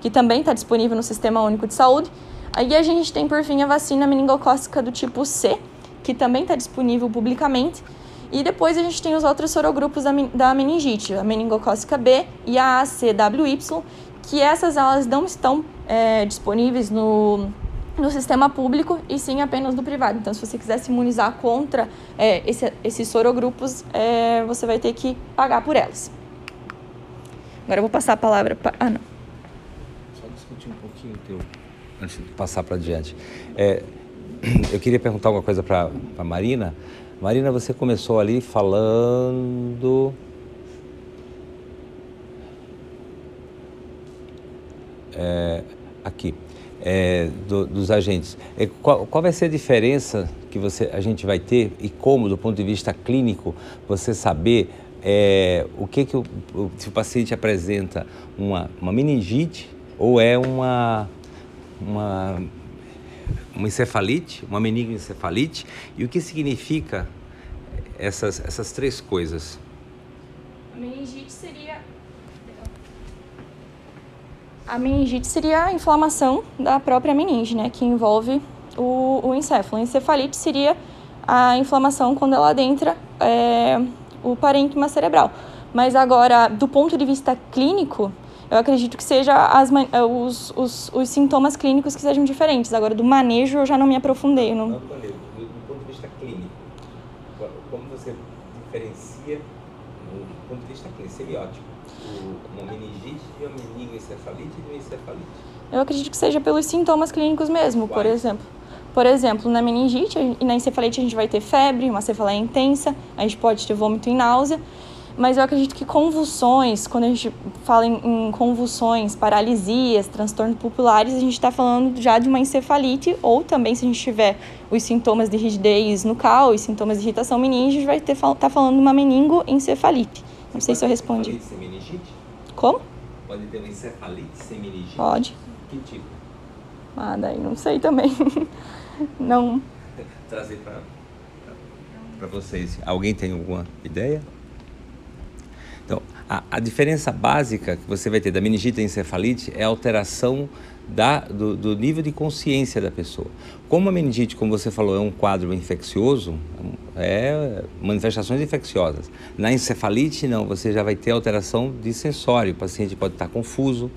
que também está disponível no Sistema Único de Saúde. Aí a gente tem, por fim, a vacina meningocócica do tipo C, que também está disponível publicamente. E depois a gente tem os outros sorogrupos da, da meningite, a meningocócica B e a ACWY, que essas elas não estão é, disponíveis no, no sistema público e sim apenas no privado. Então, se você quiser se imunizar contra é, esse, esses sorogrupos, é, você vai ter que pagar por elas. Agora eu vou passar a palavra para. Ah, não. Só discutir um pouquinho o teu, antes de passar para adiante. É, eu queria perguntar uma coisa para a Marina. Marina, você começou ali falando. É, aqui, é, do, dos agentes. É, qual, qual, vai ser a diferença que você, a gente vai ter e como, do ponto de vista clínico, você saber é, o que, que o, se o paciente apresenta uma, uma meningite ou é uma, uma uma encefalite, uma meningoencefalite, e o que significa essas, essas três coisas? A meningite seria a meningite seria a inflamação da própria meninge, né, que envolve o, o encéfalo. A encefalite seria a inflamação quando ela adentra é, o parênquima cerebral. Mas agora, do ponto de vista clínico, eu acredito que seja as, os, os, os, sintomas clínicos que sejam diferentes. Agora, do manejo eu já não me aprofundei. Não... Não, do, do ponto de vista clínico, como você diferencia, do ponto de vista clínico, semiótico, uma meningoencefalite e encefalite? Eu acredito que seja pelos sintomas clínicos mesmo, Quais? por exemplo. Por exemplo, na meningite e na encefalite a gente vai ter febre, uma cefaleia intensa, a gente pode ter vômito e náusea. Mas eu acredito que convulsões, quando a gente fala em, convulsões, paralisias, transtornos pupulares, a gente está falando já de uma encefalite, ou também se a gente tiver os sintomas de rigidez nucal e sintomas de irritação meninge, a gente vai estar tá falando de uma meningoencefalite. Não sei se eu respondi. Como? Pode ter uma encefalite sem meningite? Pode. Que tipo? Ah, daí não sei também. não. Trazer para vocês. Alguém tem alguma ideia? Então, a, a, diferença básica que você vai ter da meningite e encefalite é a alteração da, do, do, nível de consciência da pessoa. Como a meningite, como você falou, é um quadro infeccioso, é manifestações infecciosas. Na encefalite, não, você já vai ter alteração de sensório. O paciente pode estar confuso,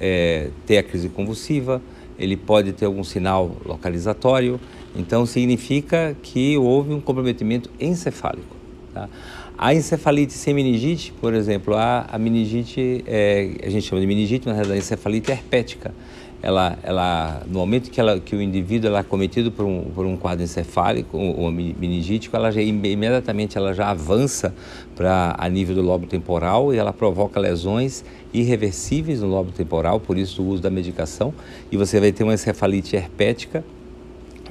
é, ter a crise convulsiva, ele pode ter algum sinal localizatório, então significa que houve um comprometimento encefálico. Tá? A encefalite sem meningite, por exemplo, a, a meningite, é, a gente chama de meningite, mas a encefalite herpética. Ela, ela, no momento que, ela, que o indivíduo é cometido por um, por um quadro encefálico, ou meningítico, ela já imediatamente ela já avança para a nível do lobo temporal e ela provoca lesões irreversíveis no lobo temporal, por isso o uso da medicação, e você vai ter uma encefalite herpética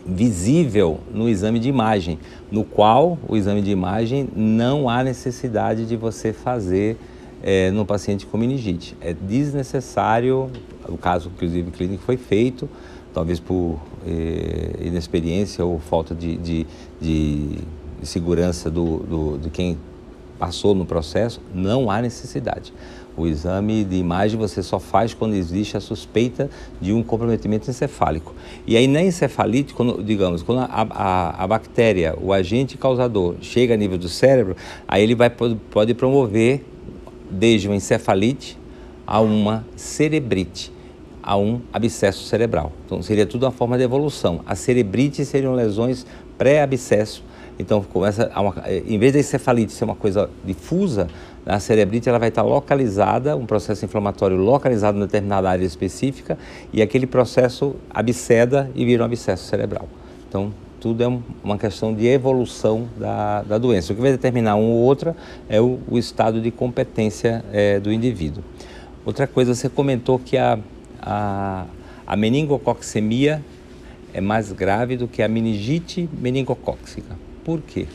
visível no exame de imagem, no qual o exame de imagem não há necessidade de você fazer é, no paciente com meningite. É desnecessário, o caso inclusive clínico foi feito, talvez por é, inexperiência ou falta de, de, de, segurança do, do, de quem passou no processo, não há necessidade. O exame de imagem você só faz quando existe a suspeita de um comprometimento encefálico. E aí na encefalite, quando, digamos, quando a, a, a, bactéria, o agente causador, chega a nível do cérebro, aí ele vai, pode promover desde uma encefalite a uma cerebrite, a um abscesso cerebral. Então seria tudo uma forma de evolução. A cerebrite seriam lesões pré-abscesso. Então começa uma, em vez da encefalite ser uma coisa difusa, a cerebrite ela vai estar localizada, um processo inflamatório localizado em determinada área específica, e aquele processo absceda e vira um abscesso cerebral. Então, tudo é uma questão de evolução da, da doença. O que vai determinar uma ou outra é o, o estado de competência é, do indivíduo. Outra coisa, você comentou que a, a, a meningococcemia é mais grave do que a meningite meningocóxica. Por quê?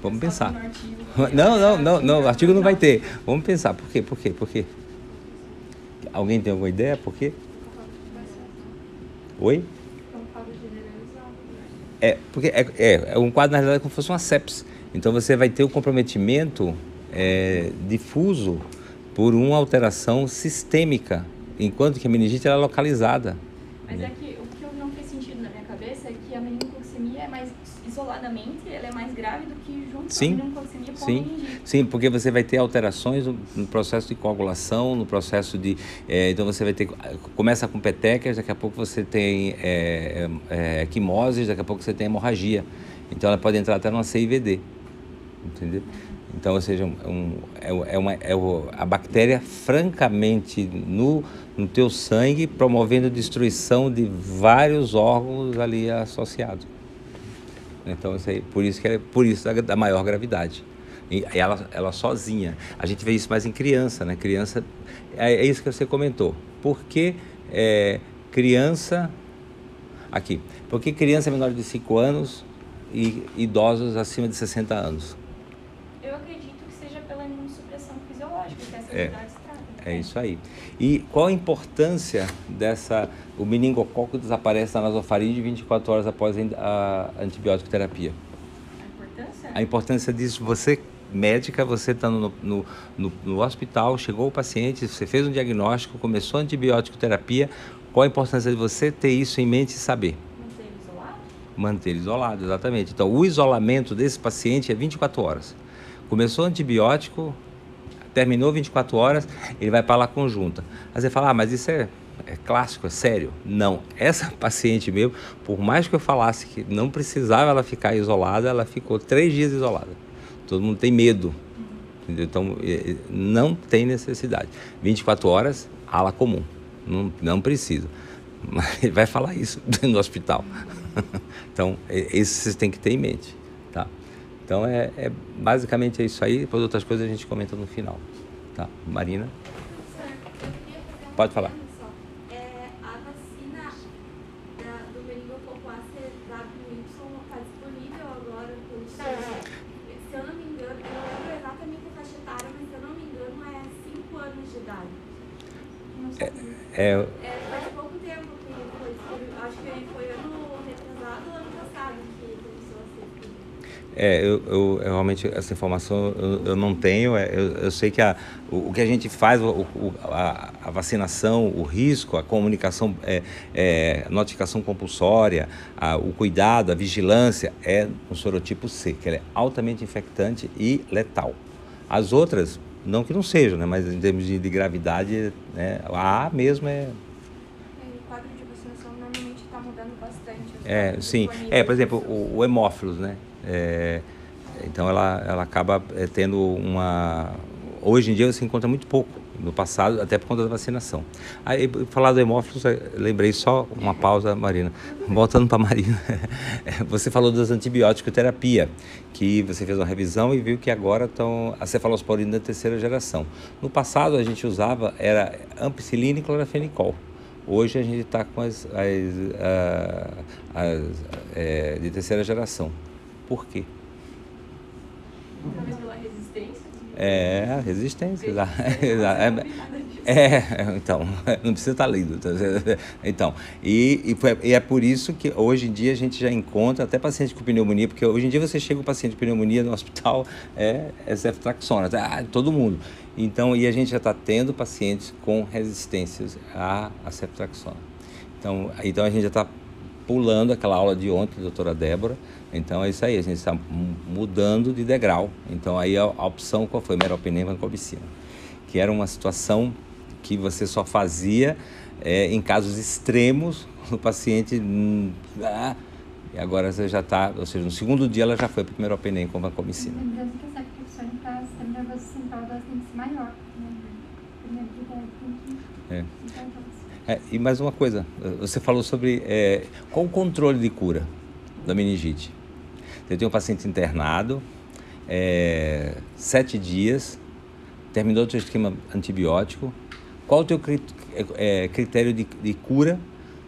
Vamos pensar. Não, não, não, não, artigo não vai ter. Vamos pensar. Por quê? Por quê? Por quê? Alguém tem alguma ideia? Por quê? Oi? É, porque é, é, é um quadro, na realidade, como se fosse uma sepsis. Então você vai ter o comprometimento é, difuso por uma alteração sistêmica, enquanto que a meningite é localizada. Mas é que o que não fez sentido na minha cabeça é que a meningococcemia é mais isoladamente, ela é mais grave do que Sim, sim, sim, porque você vai ter alterações no processo de coagulação, no processo de, é, então você vai ter, começa com petecas, daqui a pouco você tem é, é, equimoses, daqui a pouco você tem hemorragia, então ela pode entrar até numa CIVD, entendeu? Então, ou seja, um, é, é, uma, é a bactéria francamente no, no teu sangue, promovendo destruição de vários órgãos ali associados. Então, isso aí, por isso que é por isso da, da maior gravidade. Ela, ela sozinha. A gente vê isso mais em criança, né? Criança, é, é isso que você comentou. Por que é, criança, aqui, por que criança menor de 5 anos e idosos acima de 60 anos? Eu acredito que seja pela imunossupressão fisiológica que essa é. É isso aí. E qual a importância dessa. O meningococo desaparece na nasofaringe 24 horas após a antibiótico terapia? A importância? A importância disso, você médica, você está no, no, no, no, hospital, chegou o paciente, você fez um diagnóstico, começou a antibiótico terapia, qual a importância de você ter isso em mente e saber? Manter ele isolado? Manter ele isolado, exatamente. Então, o isolamento desse paciente é 24 horas. Começou o antibiótico, terminou 24 horas, ele vai para lá conjunta. Aí você fala, ah, mas isso é, é clássico, é sério. Não, essa paciente mesmo, por mais que eu falasse que não precisava ela ficar isolada, ela ficou três dias isolada. Todo mundo tem medo. Entendeu? Então, não tem necessidade. 24 horas, ala comum. Não, não precisa. Mas ele vai falar isso no hospital. Então, isso vocês têm que ter em mente. Então é, é, basicamente é isso aí, depois outras coisas a gente comenta no final. Tá, Marina? Pode falar. É, a vacina do meningococo ACWY está disponível agora Se eu não me engano, eu não lembro exatamente a faixa etária, mas se eu não me engano é 5 anos de idade. É, é, faz pouco tempo que foi, acho que foi ano retrasado ou ano passado que começou a ser. É, eu, eu, eu, realmente essa informação eu, eu não tenho. É, eu, eu, sei que a, o, o, que a gente faz, o, o, a, a, vacinação, o risco, a comunicação, é, é, notificação compulsória, a, o cuidado, a vigilância é no sorotipo C, que é altamente infectante e letal. As outras Não que não seja, né? Mas em termos de, de gravidade, né? a A mesmo é o quadro de vacinação normalmente está mudando bastante. É, sim. É, por exemplo, o, o hemófilos, né? É, então ela, ela acaba é, tendo uma. Hoje em dia você encontra muito pouco. No passado, até por conta da vacinação. Aí, falar do hemófilos, lembrei só uma pausa, Marina. Voltando para Marina, você falou das antibióticos terapia, que você fez uma revisão e viu que agora estão a cefalosporina da terceira geração. No passado a gente usava era ampicilina e clorafenicol. Hoje a gente está com as, as, as é, de terceira geração. Por quê? Talvez pela resistência. É, resistência. É, é, então, não precisa estar. Tá então, e, e, foi, e, é por isso que hoje em dia a gente já encontra até paciente com pneumonia, porque hoje em dia você chega com paciente com pneumonia no hospital, é, é ceftraxona, ah, todo mundo. Então, e a gente já está tendo pacientes com resistências à, à ceftraxona. Então, então a gente já está pulando aquela aula de ontem, doutora Débora, então é isso aí, a gente está mudando de degrau. Então aí a, a opção qual foi? Meropenem vancomicina. Que era uma situação que você só fazia é, em casos extremos, o paciente. Hum, ah, e agora você já está, ou seja, no segundo dia ela já foi para o meropenem com vancomicina. Lembrando que essa sistema nervoso central maior. Né? Primeiro que tem que. É. É, e mais uma coisa, você falou sobre é, qual o controle de cura da meningite. Eu tenho um paciente internado, é, sete dias, terminou o seu esquema antibiótico. Qual o teu é, é, critério de, de cura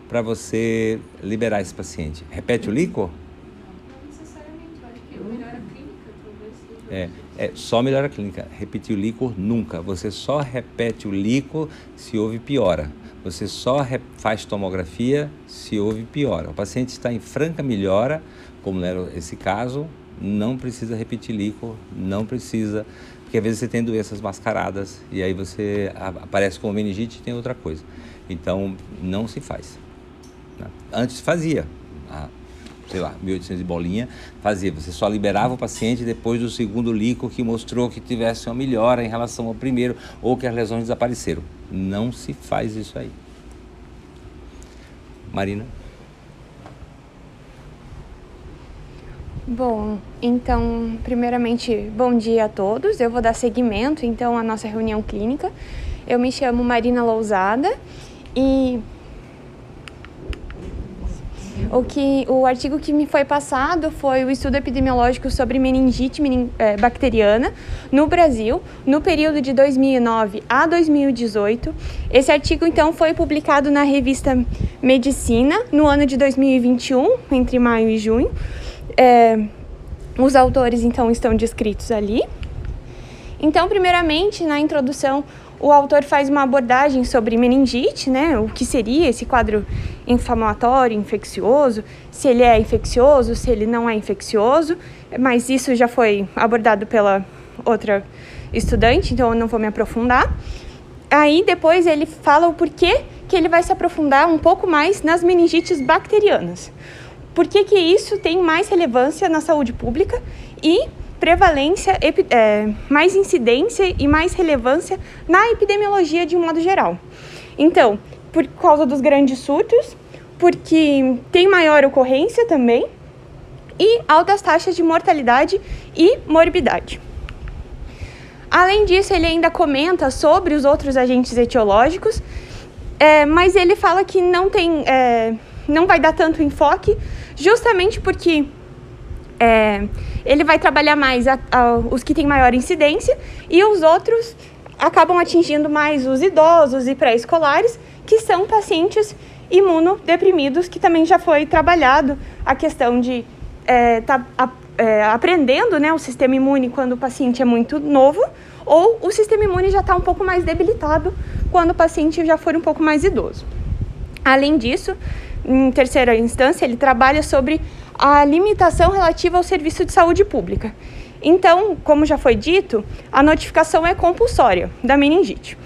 para você liberar esse paciente? Repete o líquor? Não necessariamente, eu acho que melhora a clínica, talvez. É, é, só melhora a clínica. Repetir o líquor nunca. Você só repete o líquor se houve piora. Você só faz tomografia se houve piora. O paciente está em franca melhora, como era esse caso, não precisa repetir líquor, não precisa, porque às vezes você tem doenças mascaradas e aí você aparece com meningite e tem outra coisa. Então, não se faz. Né? Antes fazia, sei lá, 1800 e bolinha, fazia. Você só liberava o paciente depois do segundo líquor que mostrou que tivesse uma melhora em relação ao primeiro ou que as lesões desapareceram. Não se faz isso aí. Marina? Bom, então, primeiramente, bom dia a todos. Eu vou dar seguimento, então, à nossa reunião clínica. Eu me chamo Marina Lousada e o, que, o artigo que me foi passado foi o estudo epidemiológico sobre meningite mening, é, bacteriana no Brasil, no período de 2009 a 2018. Esse artigo, então, foi publicado na revista Medicina no ano de 2021, entre maio e junho. É, os autores, então, estão descritos ali. Então, primeiramente, na introdução, o autor faz uma abordagem sobre meningite, né? O que seria esse quadro inflamatório, infeccioso, se ele é infeccioso, se ele não é infeccioso, mas isso já foi abordado pela outra estudante, então eu não vou me aprofundar. Aí depois ele fala o porquê que ele vai se aprofundar um pouco mais nas meningites bacterianas. Por que, que isso tem mais relevância na saúde pública e prevalência, é, mais incidência e mais relevância na epidemiologia de um modo geral. Então, por causa dos grandes surtos, porque tem maior ocorrência também e altas taxas de mortalidade e morbidade. Além disso, ele ainda comenta sobre os outros agentes etiológicos, é, mas ele fala que não tem, é, não vai dar tanto enfoque, justamente porque é, ele vai trabalhar mais a, a, os que têm maior incidência e os outros acabam atingindo mais os idosos e pré-escolares, que são pacientes imunodeprimidos, que também já foi trabalhado a questão de é, tá, é, aprendendo né, o sistema imune quando o paciente é muito novo, ou o sistema imune já está um pouco mais debilitado quando o paciente já for um pouco mais idoso. Além disso, em terceira instância, ele trabalha sobre a limitação relativa ao serviço de saúde pública. Então, como já foi dito, a notificação é compulsória da meningite.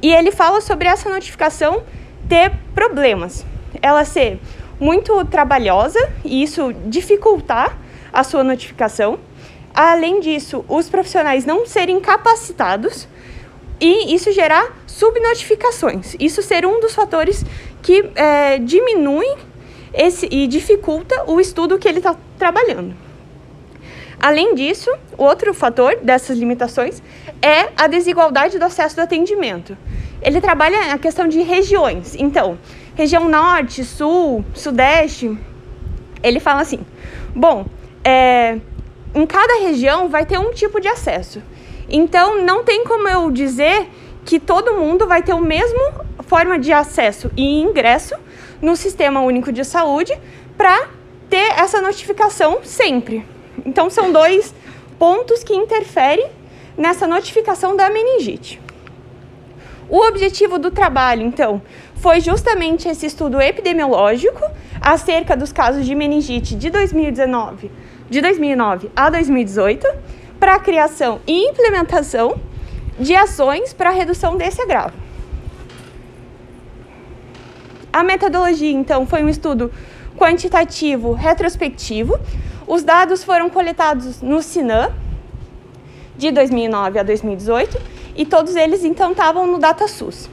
E ele fala sobre essa notificação ter problemas. Ela ser muito trabalhosa e isso dificultar a sua notificação. além disso, os profissionais não serem capacitados e isso gerar subnotificações. Isso ser um dos fatores que é, diminui esse, e dificulta o estudo que ele está trabalhando. Além disso, outro fator dessas limitações é a desigualdade do acesso do atendimento. Ele trabalha a questão de regiões. Então, região norte, sul, sudeste, ele fala assim: bom, é, em cada região vai ter um tipo de acesso. Então, não tem como eu dizer que todo mundo vai ter o mesmo forma de acesso e ingresso no Sistema Único de Saúde para ter essa notificação sempre. Então, são dois pontos que interferem nessa notificação da meningite. O objetivo do trabalho, então, foi justamente esse estudo epidemiológico acerca dos casos de meningite de 2019, de 2009 a 2018, para a criação e implementação de ações para redução desse agravo. A metodologia, então, foi um estudo quantitativo retrospectivo. Os dados foram coletados no Sinam de 2009 a 2018 e todos eles, então, estavam no DataSUS.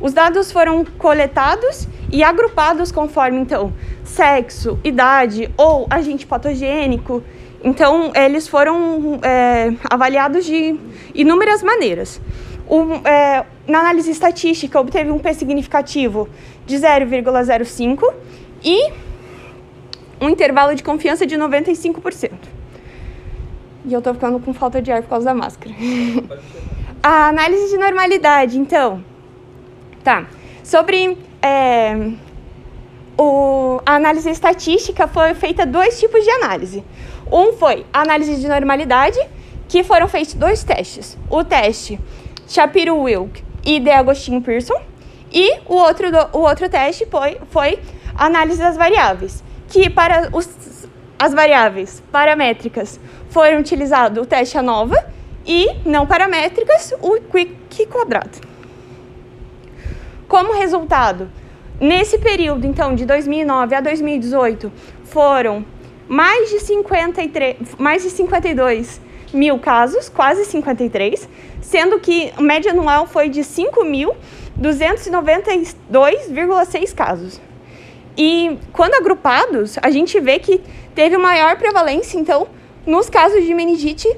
Os dados foram coletados e agrupados conforme, então, sexo, idade ou agente patogênico. Então, eles foram é, avaliados de inúmeras maneiras. É, na análise estatística, obteve um P significativo de 0,05 e um intervalo de confiança de 95%. E eu tô ficando com falta de ar por causa da máscara. A análise de normalidade, então. Tá. Sobre é, o, a análise estatística, foi feita dois tipos de análise. Um foi a análise de normalidade, que foram feitos dois testes. O teste Shapiro-Wilk e de Agostinho Pearson. E o outro, do, o outro teste foi, foi a análise das variáveis, que para os, as variáveis paramétricas foram utilizado o teste ANOVA e não paramétricas, o Quick quadrado. Como resultado, nesse período, então, de 2009 a 2018, foram mais de, 53, mais de 52 mil casos, quase 53, sendo que a média anual foi de 5.292,6 casos. E quando agrupados, a gente vê que teve maior prevalência, então, nos casos de meningite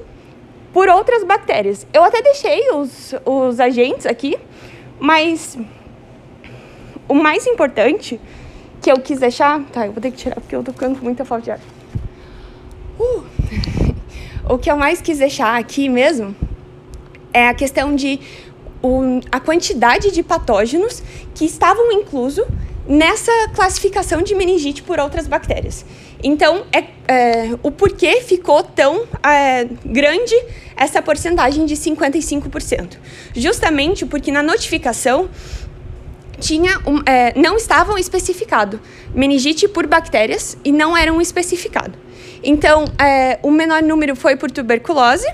por outras bactérias. Eu até deixei os, os agentes aqui, mas o mais importante que eu quis deixar. Tá, eu vou ter que tirar porque eu tô ficando com muita falta de ar. Uh. O que eu mais quis deixar aqui mesmo é a questão de o, a quantidade de patógenos que estavam inclusos nessa classificação de meningite por outras bactérias. Então, é, é o porquê ficou tão é, grande essa porcentagem de 55%? Justamente porque na notificação tinha um, é, não estavam especificado meningite por bactérias e não eram especificado. Então, é, o menor número foi por tuberculose.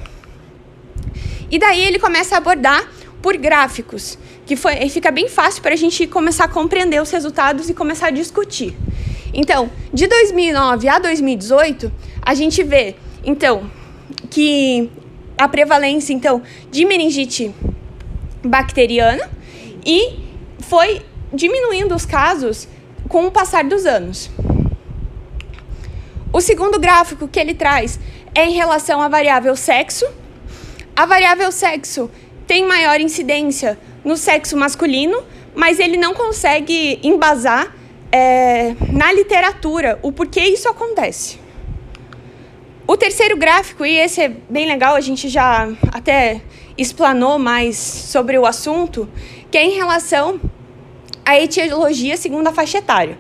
E daí ele começa a abordar por gráficos, que foi, fica bem fácil para a gente começar a compreender os resultados e começar a discutir. Então, de 2009 a 2018, a gente vê, então, que a prevalência, então, de meningite bacteriana e foi diminuindo os casos com o passar dos anos. O segundo gráfico que ele traz é em relação à variável sexo. A variável sexo tem maior incidência no sexo masculino, mas ele não consegue embasar é, na literatura o porquê isso acontece. O terceiro gráfico, e esse é bem legal, a gente já até explanou mais sobre o assunto, que é em relação à etiologia segundo a faixa etária.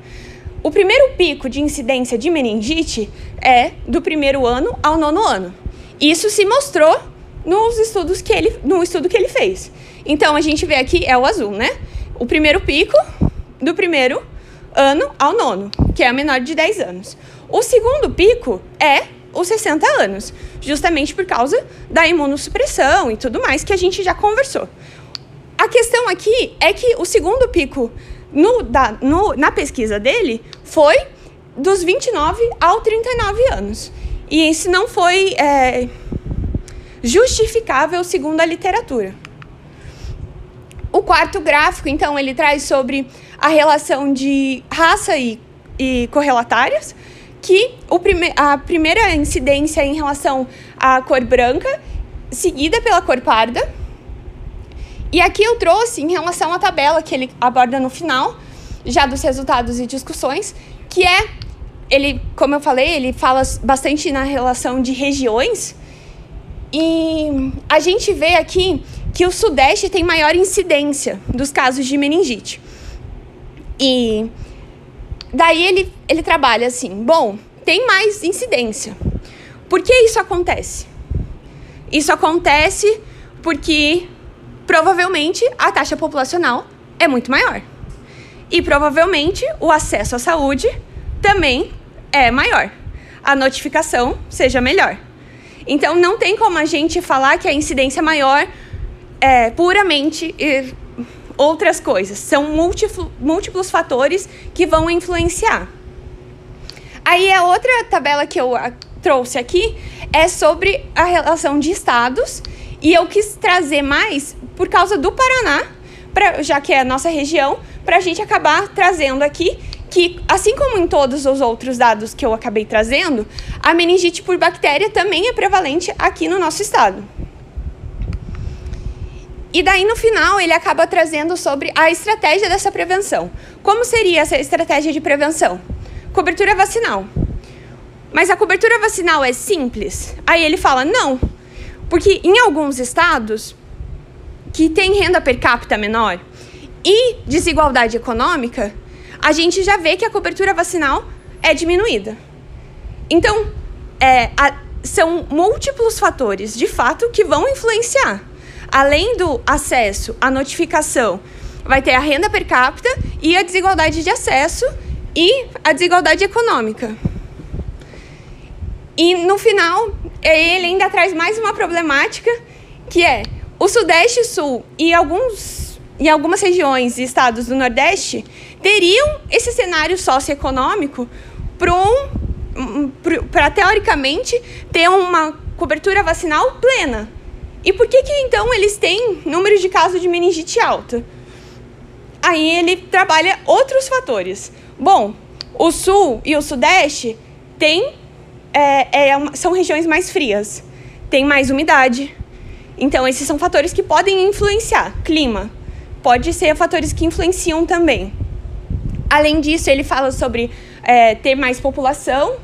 O primeiro pico de incidência de meningite é do primeiro ano ao nono ano. Isso se mostrou nos estudos que ele, no estudo que ele fez. Então a gente vê aqui é o azul, né? O primeiro pico do primeiro ano ao nono, que é a menor de 10 anos. O segundo pico é os 60 anos, justamente por causa da imunossupressão e tudo mais que a gente já conversou. A questão aqui é que o segundo pico no, da, no, na pesquisa dele foi dos 29 ao 39 anos. E isso não foi é, justificável segundo a literatura. O quarto gráfico, então, ele traz sobre a relação de raça e, e correlatárias, que o prime a primeira incidência em relação à cor branca, seguida pela cor parda. E aqui eu trouxe em relação à tabela que ele aborda no final, já dos resultados e discussões, que é ele, como eu falei, ele fala bastante na relação de regiões. E a gente vê aqui que o Sudeste tem maior incidência dos casos de meningite. E daí ele, ele trabalha assim: bom, tem mais incidência. Por que isso acontece? Isso acontece porque provavelmente a taxa populacional é muito maior. E provavelmente o acesso à saúde também é maior. A notificação seja melhor. Então não tem como a gente falar que a incidência maior é puramente outras coisas. São múltiplo, múltiplos fatores que vão influenciar. Aí a outra tabela que eu trouxe aqui é sobre a relação de estados e eu quis trazer mais por causa do Paraná, pra, já que é a nossa região, para a gente acabar trazendo aqui que, assim como em todos os outros dados que eu acabei trazendo, a meningite por bactéria também é prevalente aqui no nosso estado. E daí, no final, ele acaba trazendo sobre a estratégia dessa prevenção. Como seria essa estratégia de prevenção? Cobertura vacinal. Mas a cobertura vacinal é simples? Aí ele fala, não. Porque em alguns estados que tem renda per capita menor e desigualdade econômica, a gente já vê que a cobertura vacinal é diminuída. Então, é, a, são múltiplos fatores, de fato, que vão influenciar. Além do acesso, a notificação, vai ter a renda per capita e a desigualdade de acesso e a desigualdade econômica. E no final, ele ainda traz mais uma problemática, que é o Sudeste e Sul e alguns, em algumas regiões e estados do Nordeste teriam esse cenário socioeconômico para um, teoricamente ter uma cobertura vacinal plena. E por que que então eles têm números de casos de meningite alta? Aí ele trabalha outros fatores. Bom, o sul e o sudeste têm, é, é, são regiões mais frias, tem mais umidade. Então, esses são fatores que podem influenciar. Clima pode ser fatores que influenciam também. Além disso, ele fala sobre é, ter mais população.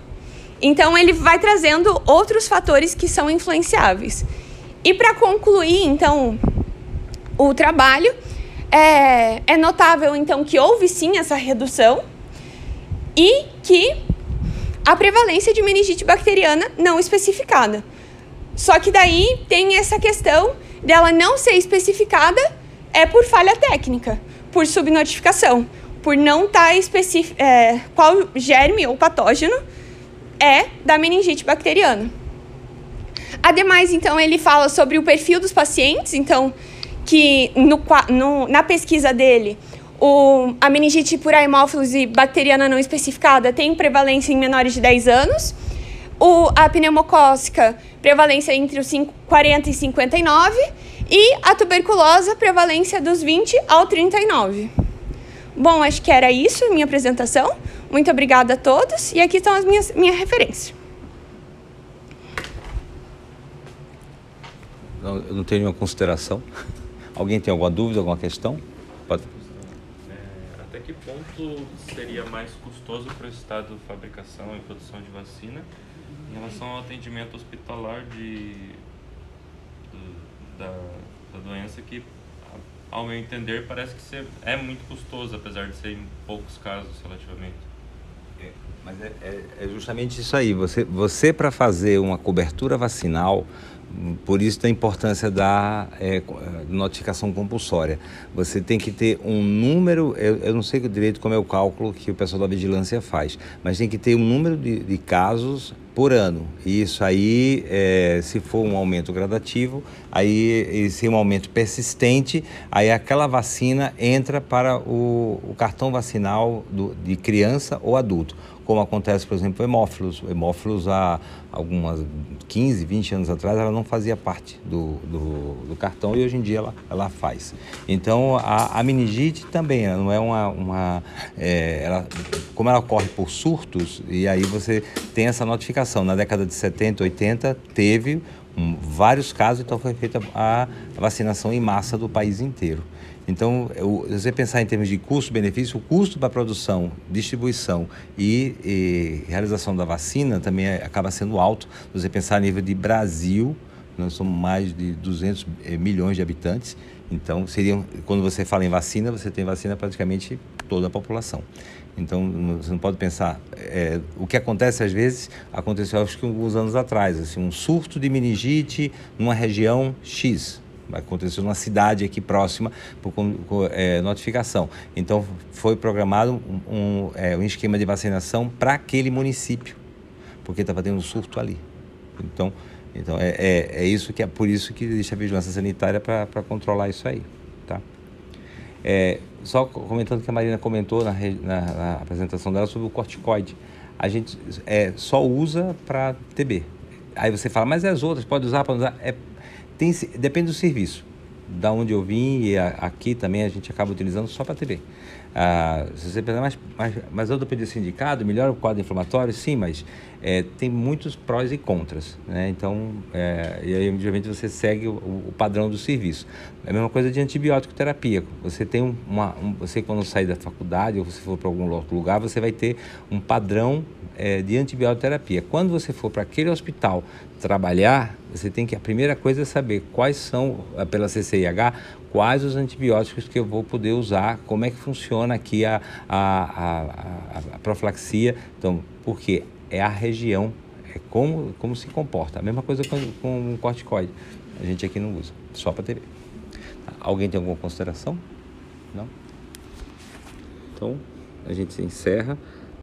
Então, ele vai trazendo outros fatores que são influenciáveis. E para concluir, então, o trabalho, é, é notável, então, que houve sim essa redução e que a prevalência de meningite bacteriana não especificada. Só que daí tem essa questão dela não ser especificada é por falha técnica, por subnotificação por não estar tá específico é, qual germe ou patógeno é da meningite bacteriana. Ademais, então, ele fala sobre o perfil dos pacientes, então, que no, no, na pesquisa dele, o, a meningite por e bacteriana não especificada tem prevalência em menores de 10 anos, o, a pneumocócica, prevalência entre os 5, 40 e 59, e a tuberculose, prevalência dos 20 ao 39. Bom, acho que era isso, minha apresentação. Muito obrigada a todos. E aqui estão as minhas minha referências. Não, eu não tenho nenhuma consideração. Alguém tem alguma dúvida, alguma questão? Pode. Ponto seria mais custoso para o Estado fabricação e produção de vacina em relação ao atendimento hospitalar de, do, da, da doença que ao meu entender, parece que é muito custoso, apesar de ser em poucos casos relativamente. É, mas é, é, é, justamente isso aí. Você, você para fazer uma cobertura vacinal, por isso da importância da é, notificação compulsória. Você tem que ter um número, eu, eu, não sei direito como é o cálculo que o pessoal da vigilância faz, mas tem que ter um número de, de casos por ano. E isso aí, é, se for um aumento gradativo, aí se é um aumento persistente, aí aquela vacina entra para o, o cartão vacinal do, de criança ou adulto, como acontece, por exemplo, hemófilos. Hemófilos há algumas 15, 20 anos atrás, ela não não fazia parte do, do, do cartão e hoje em dia ela, ela faz. Então a, a meningite também ela não é uma, uma é, ela, como ela ocorre por surtos e aí você tem essa notificação. Na década de 70, 80 teve um, vários casos, então foi feita a vacinação em massa do país inteiro. Então, se você pensar em termos de custo-benefício, o custo para produção, distribuição e, e, realização da vacina também é, acaba sendo alto. Se você pensar a nível de Brasil, nós somos mais de 200 eh, milhões de habitantes. Então, seriam, quando você fala em vacina, você tem vacina praticamente toda a população. Então, você não pode pensar. É, o que acontece às vezes aconteceu acho que alguns anos atrás, assim, um surto de meningite numa região X aconteceu numa cidade aqui próxima por é, notificação. Então foi programado um, um, é, um esquema de vacinação para aquele município, porque estava tendo um surto ali. Então, então é, é, é, isso que é por isso que existe a vigilância sanitária para controlar isso aí, tá? É, só comentando que a Marina comentou na, na, na, apresentação dela sobre o corticoide, a gente é, só usa para TB. Aí você fala, mas é as outras, pode usar, pode usar. É tem, depende do serviço. Da onde eu vim e a, aqui também a gente acaba utilizando só para TV. Ah, se você pensar, mas, mas, mas eu dou ser indicado, melhora o quadro inflamatório? Sim, mas é, tem muitos prós e contras. Né? Então, é, e aí, obviamente, você segue o, o, padrão do serviço. É a mesma coisa de antibiótico terapia. Você tem uma. Um, você, quando sair da faculdade ou você for para algum outro lugar, você vai ter um padrão é, de antibioterapia. Quando você for para aquele hospital trabalhar, você tem que a primeira coisa é saber quais são é, pela CCIH quais os antibióticos que eu vou poder usar, como é que funciona aqui a, a, a, a profilaxia. Então, porque é a região, é como, como se comporta. A mesma coisa com, com o corticoide. A gente aqui não usa, só para TV. Alguém tem alguma consideração? Não? Então, a gente encerra.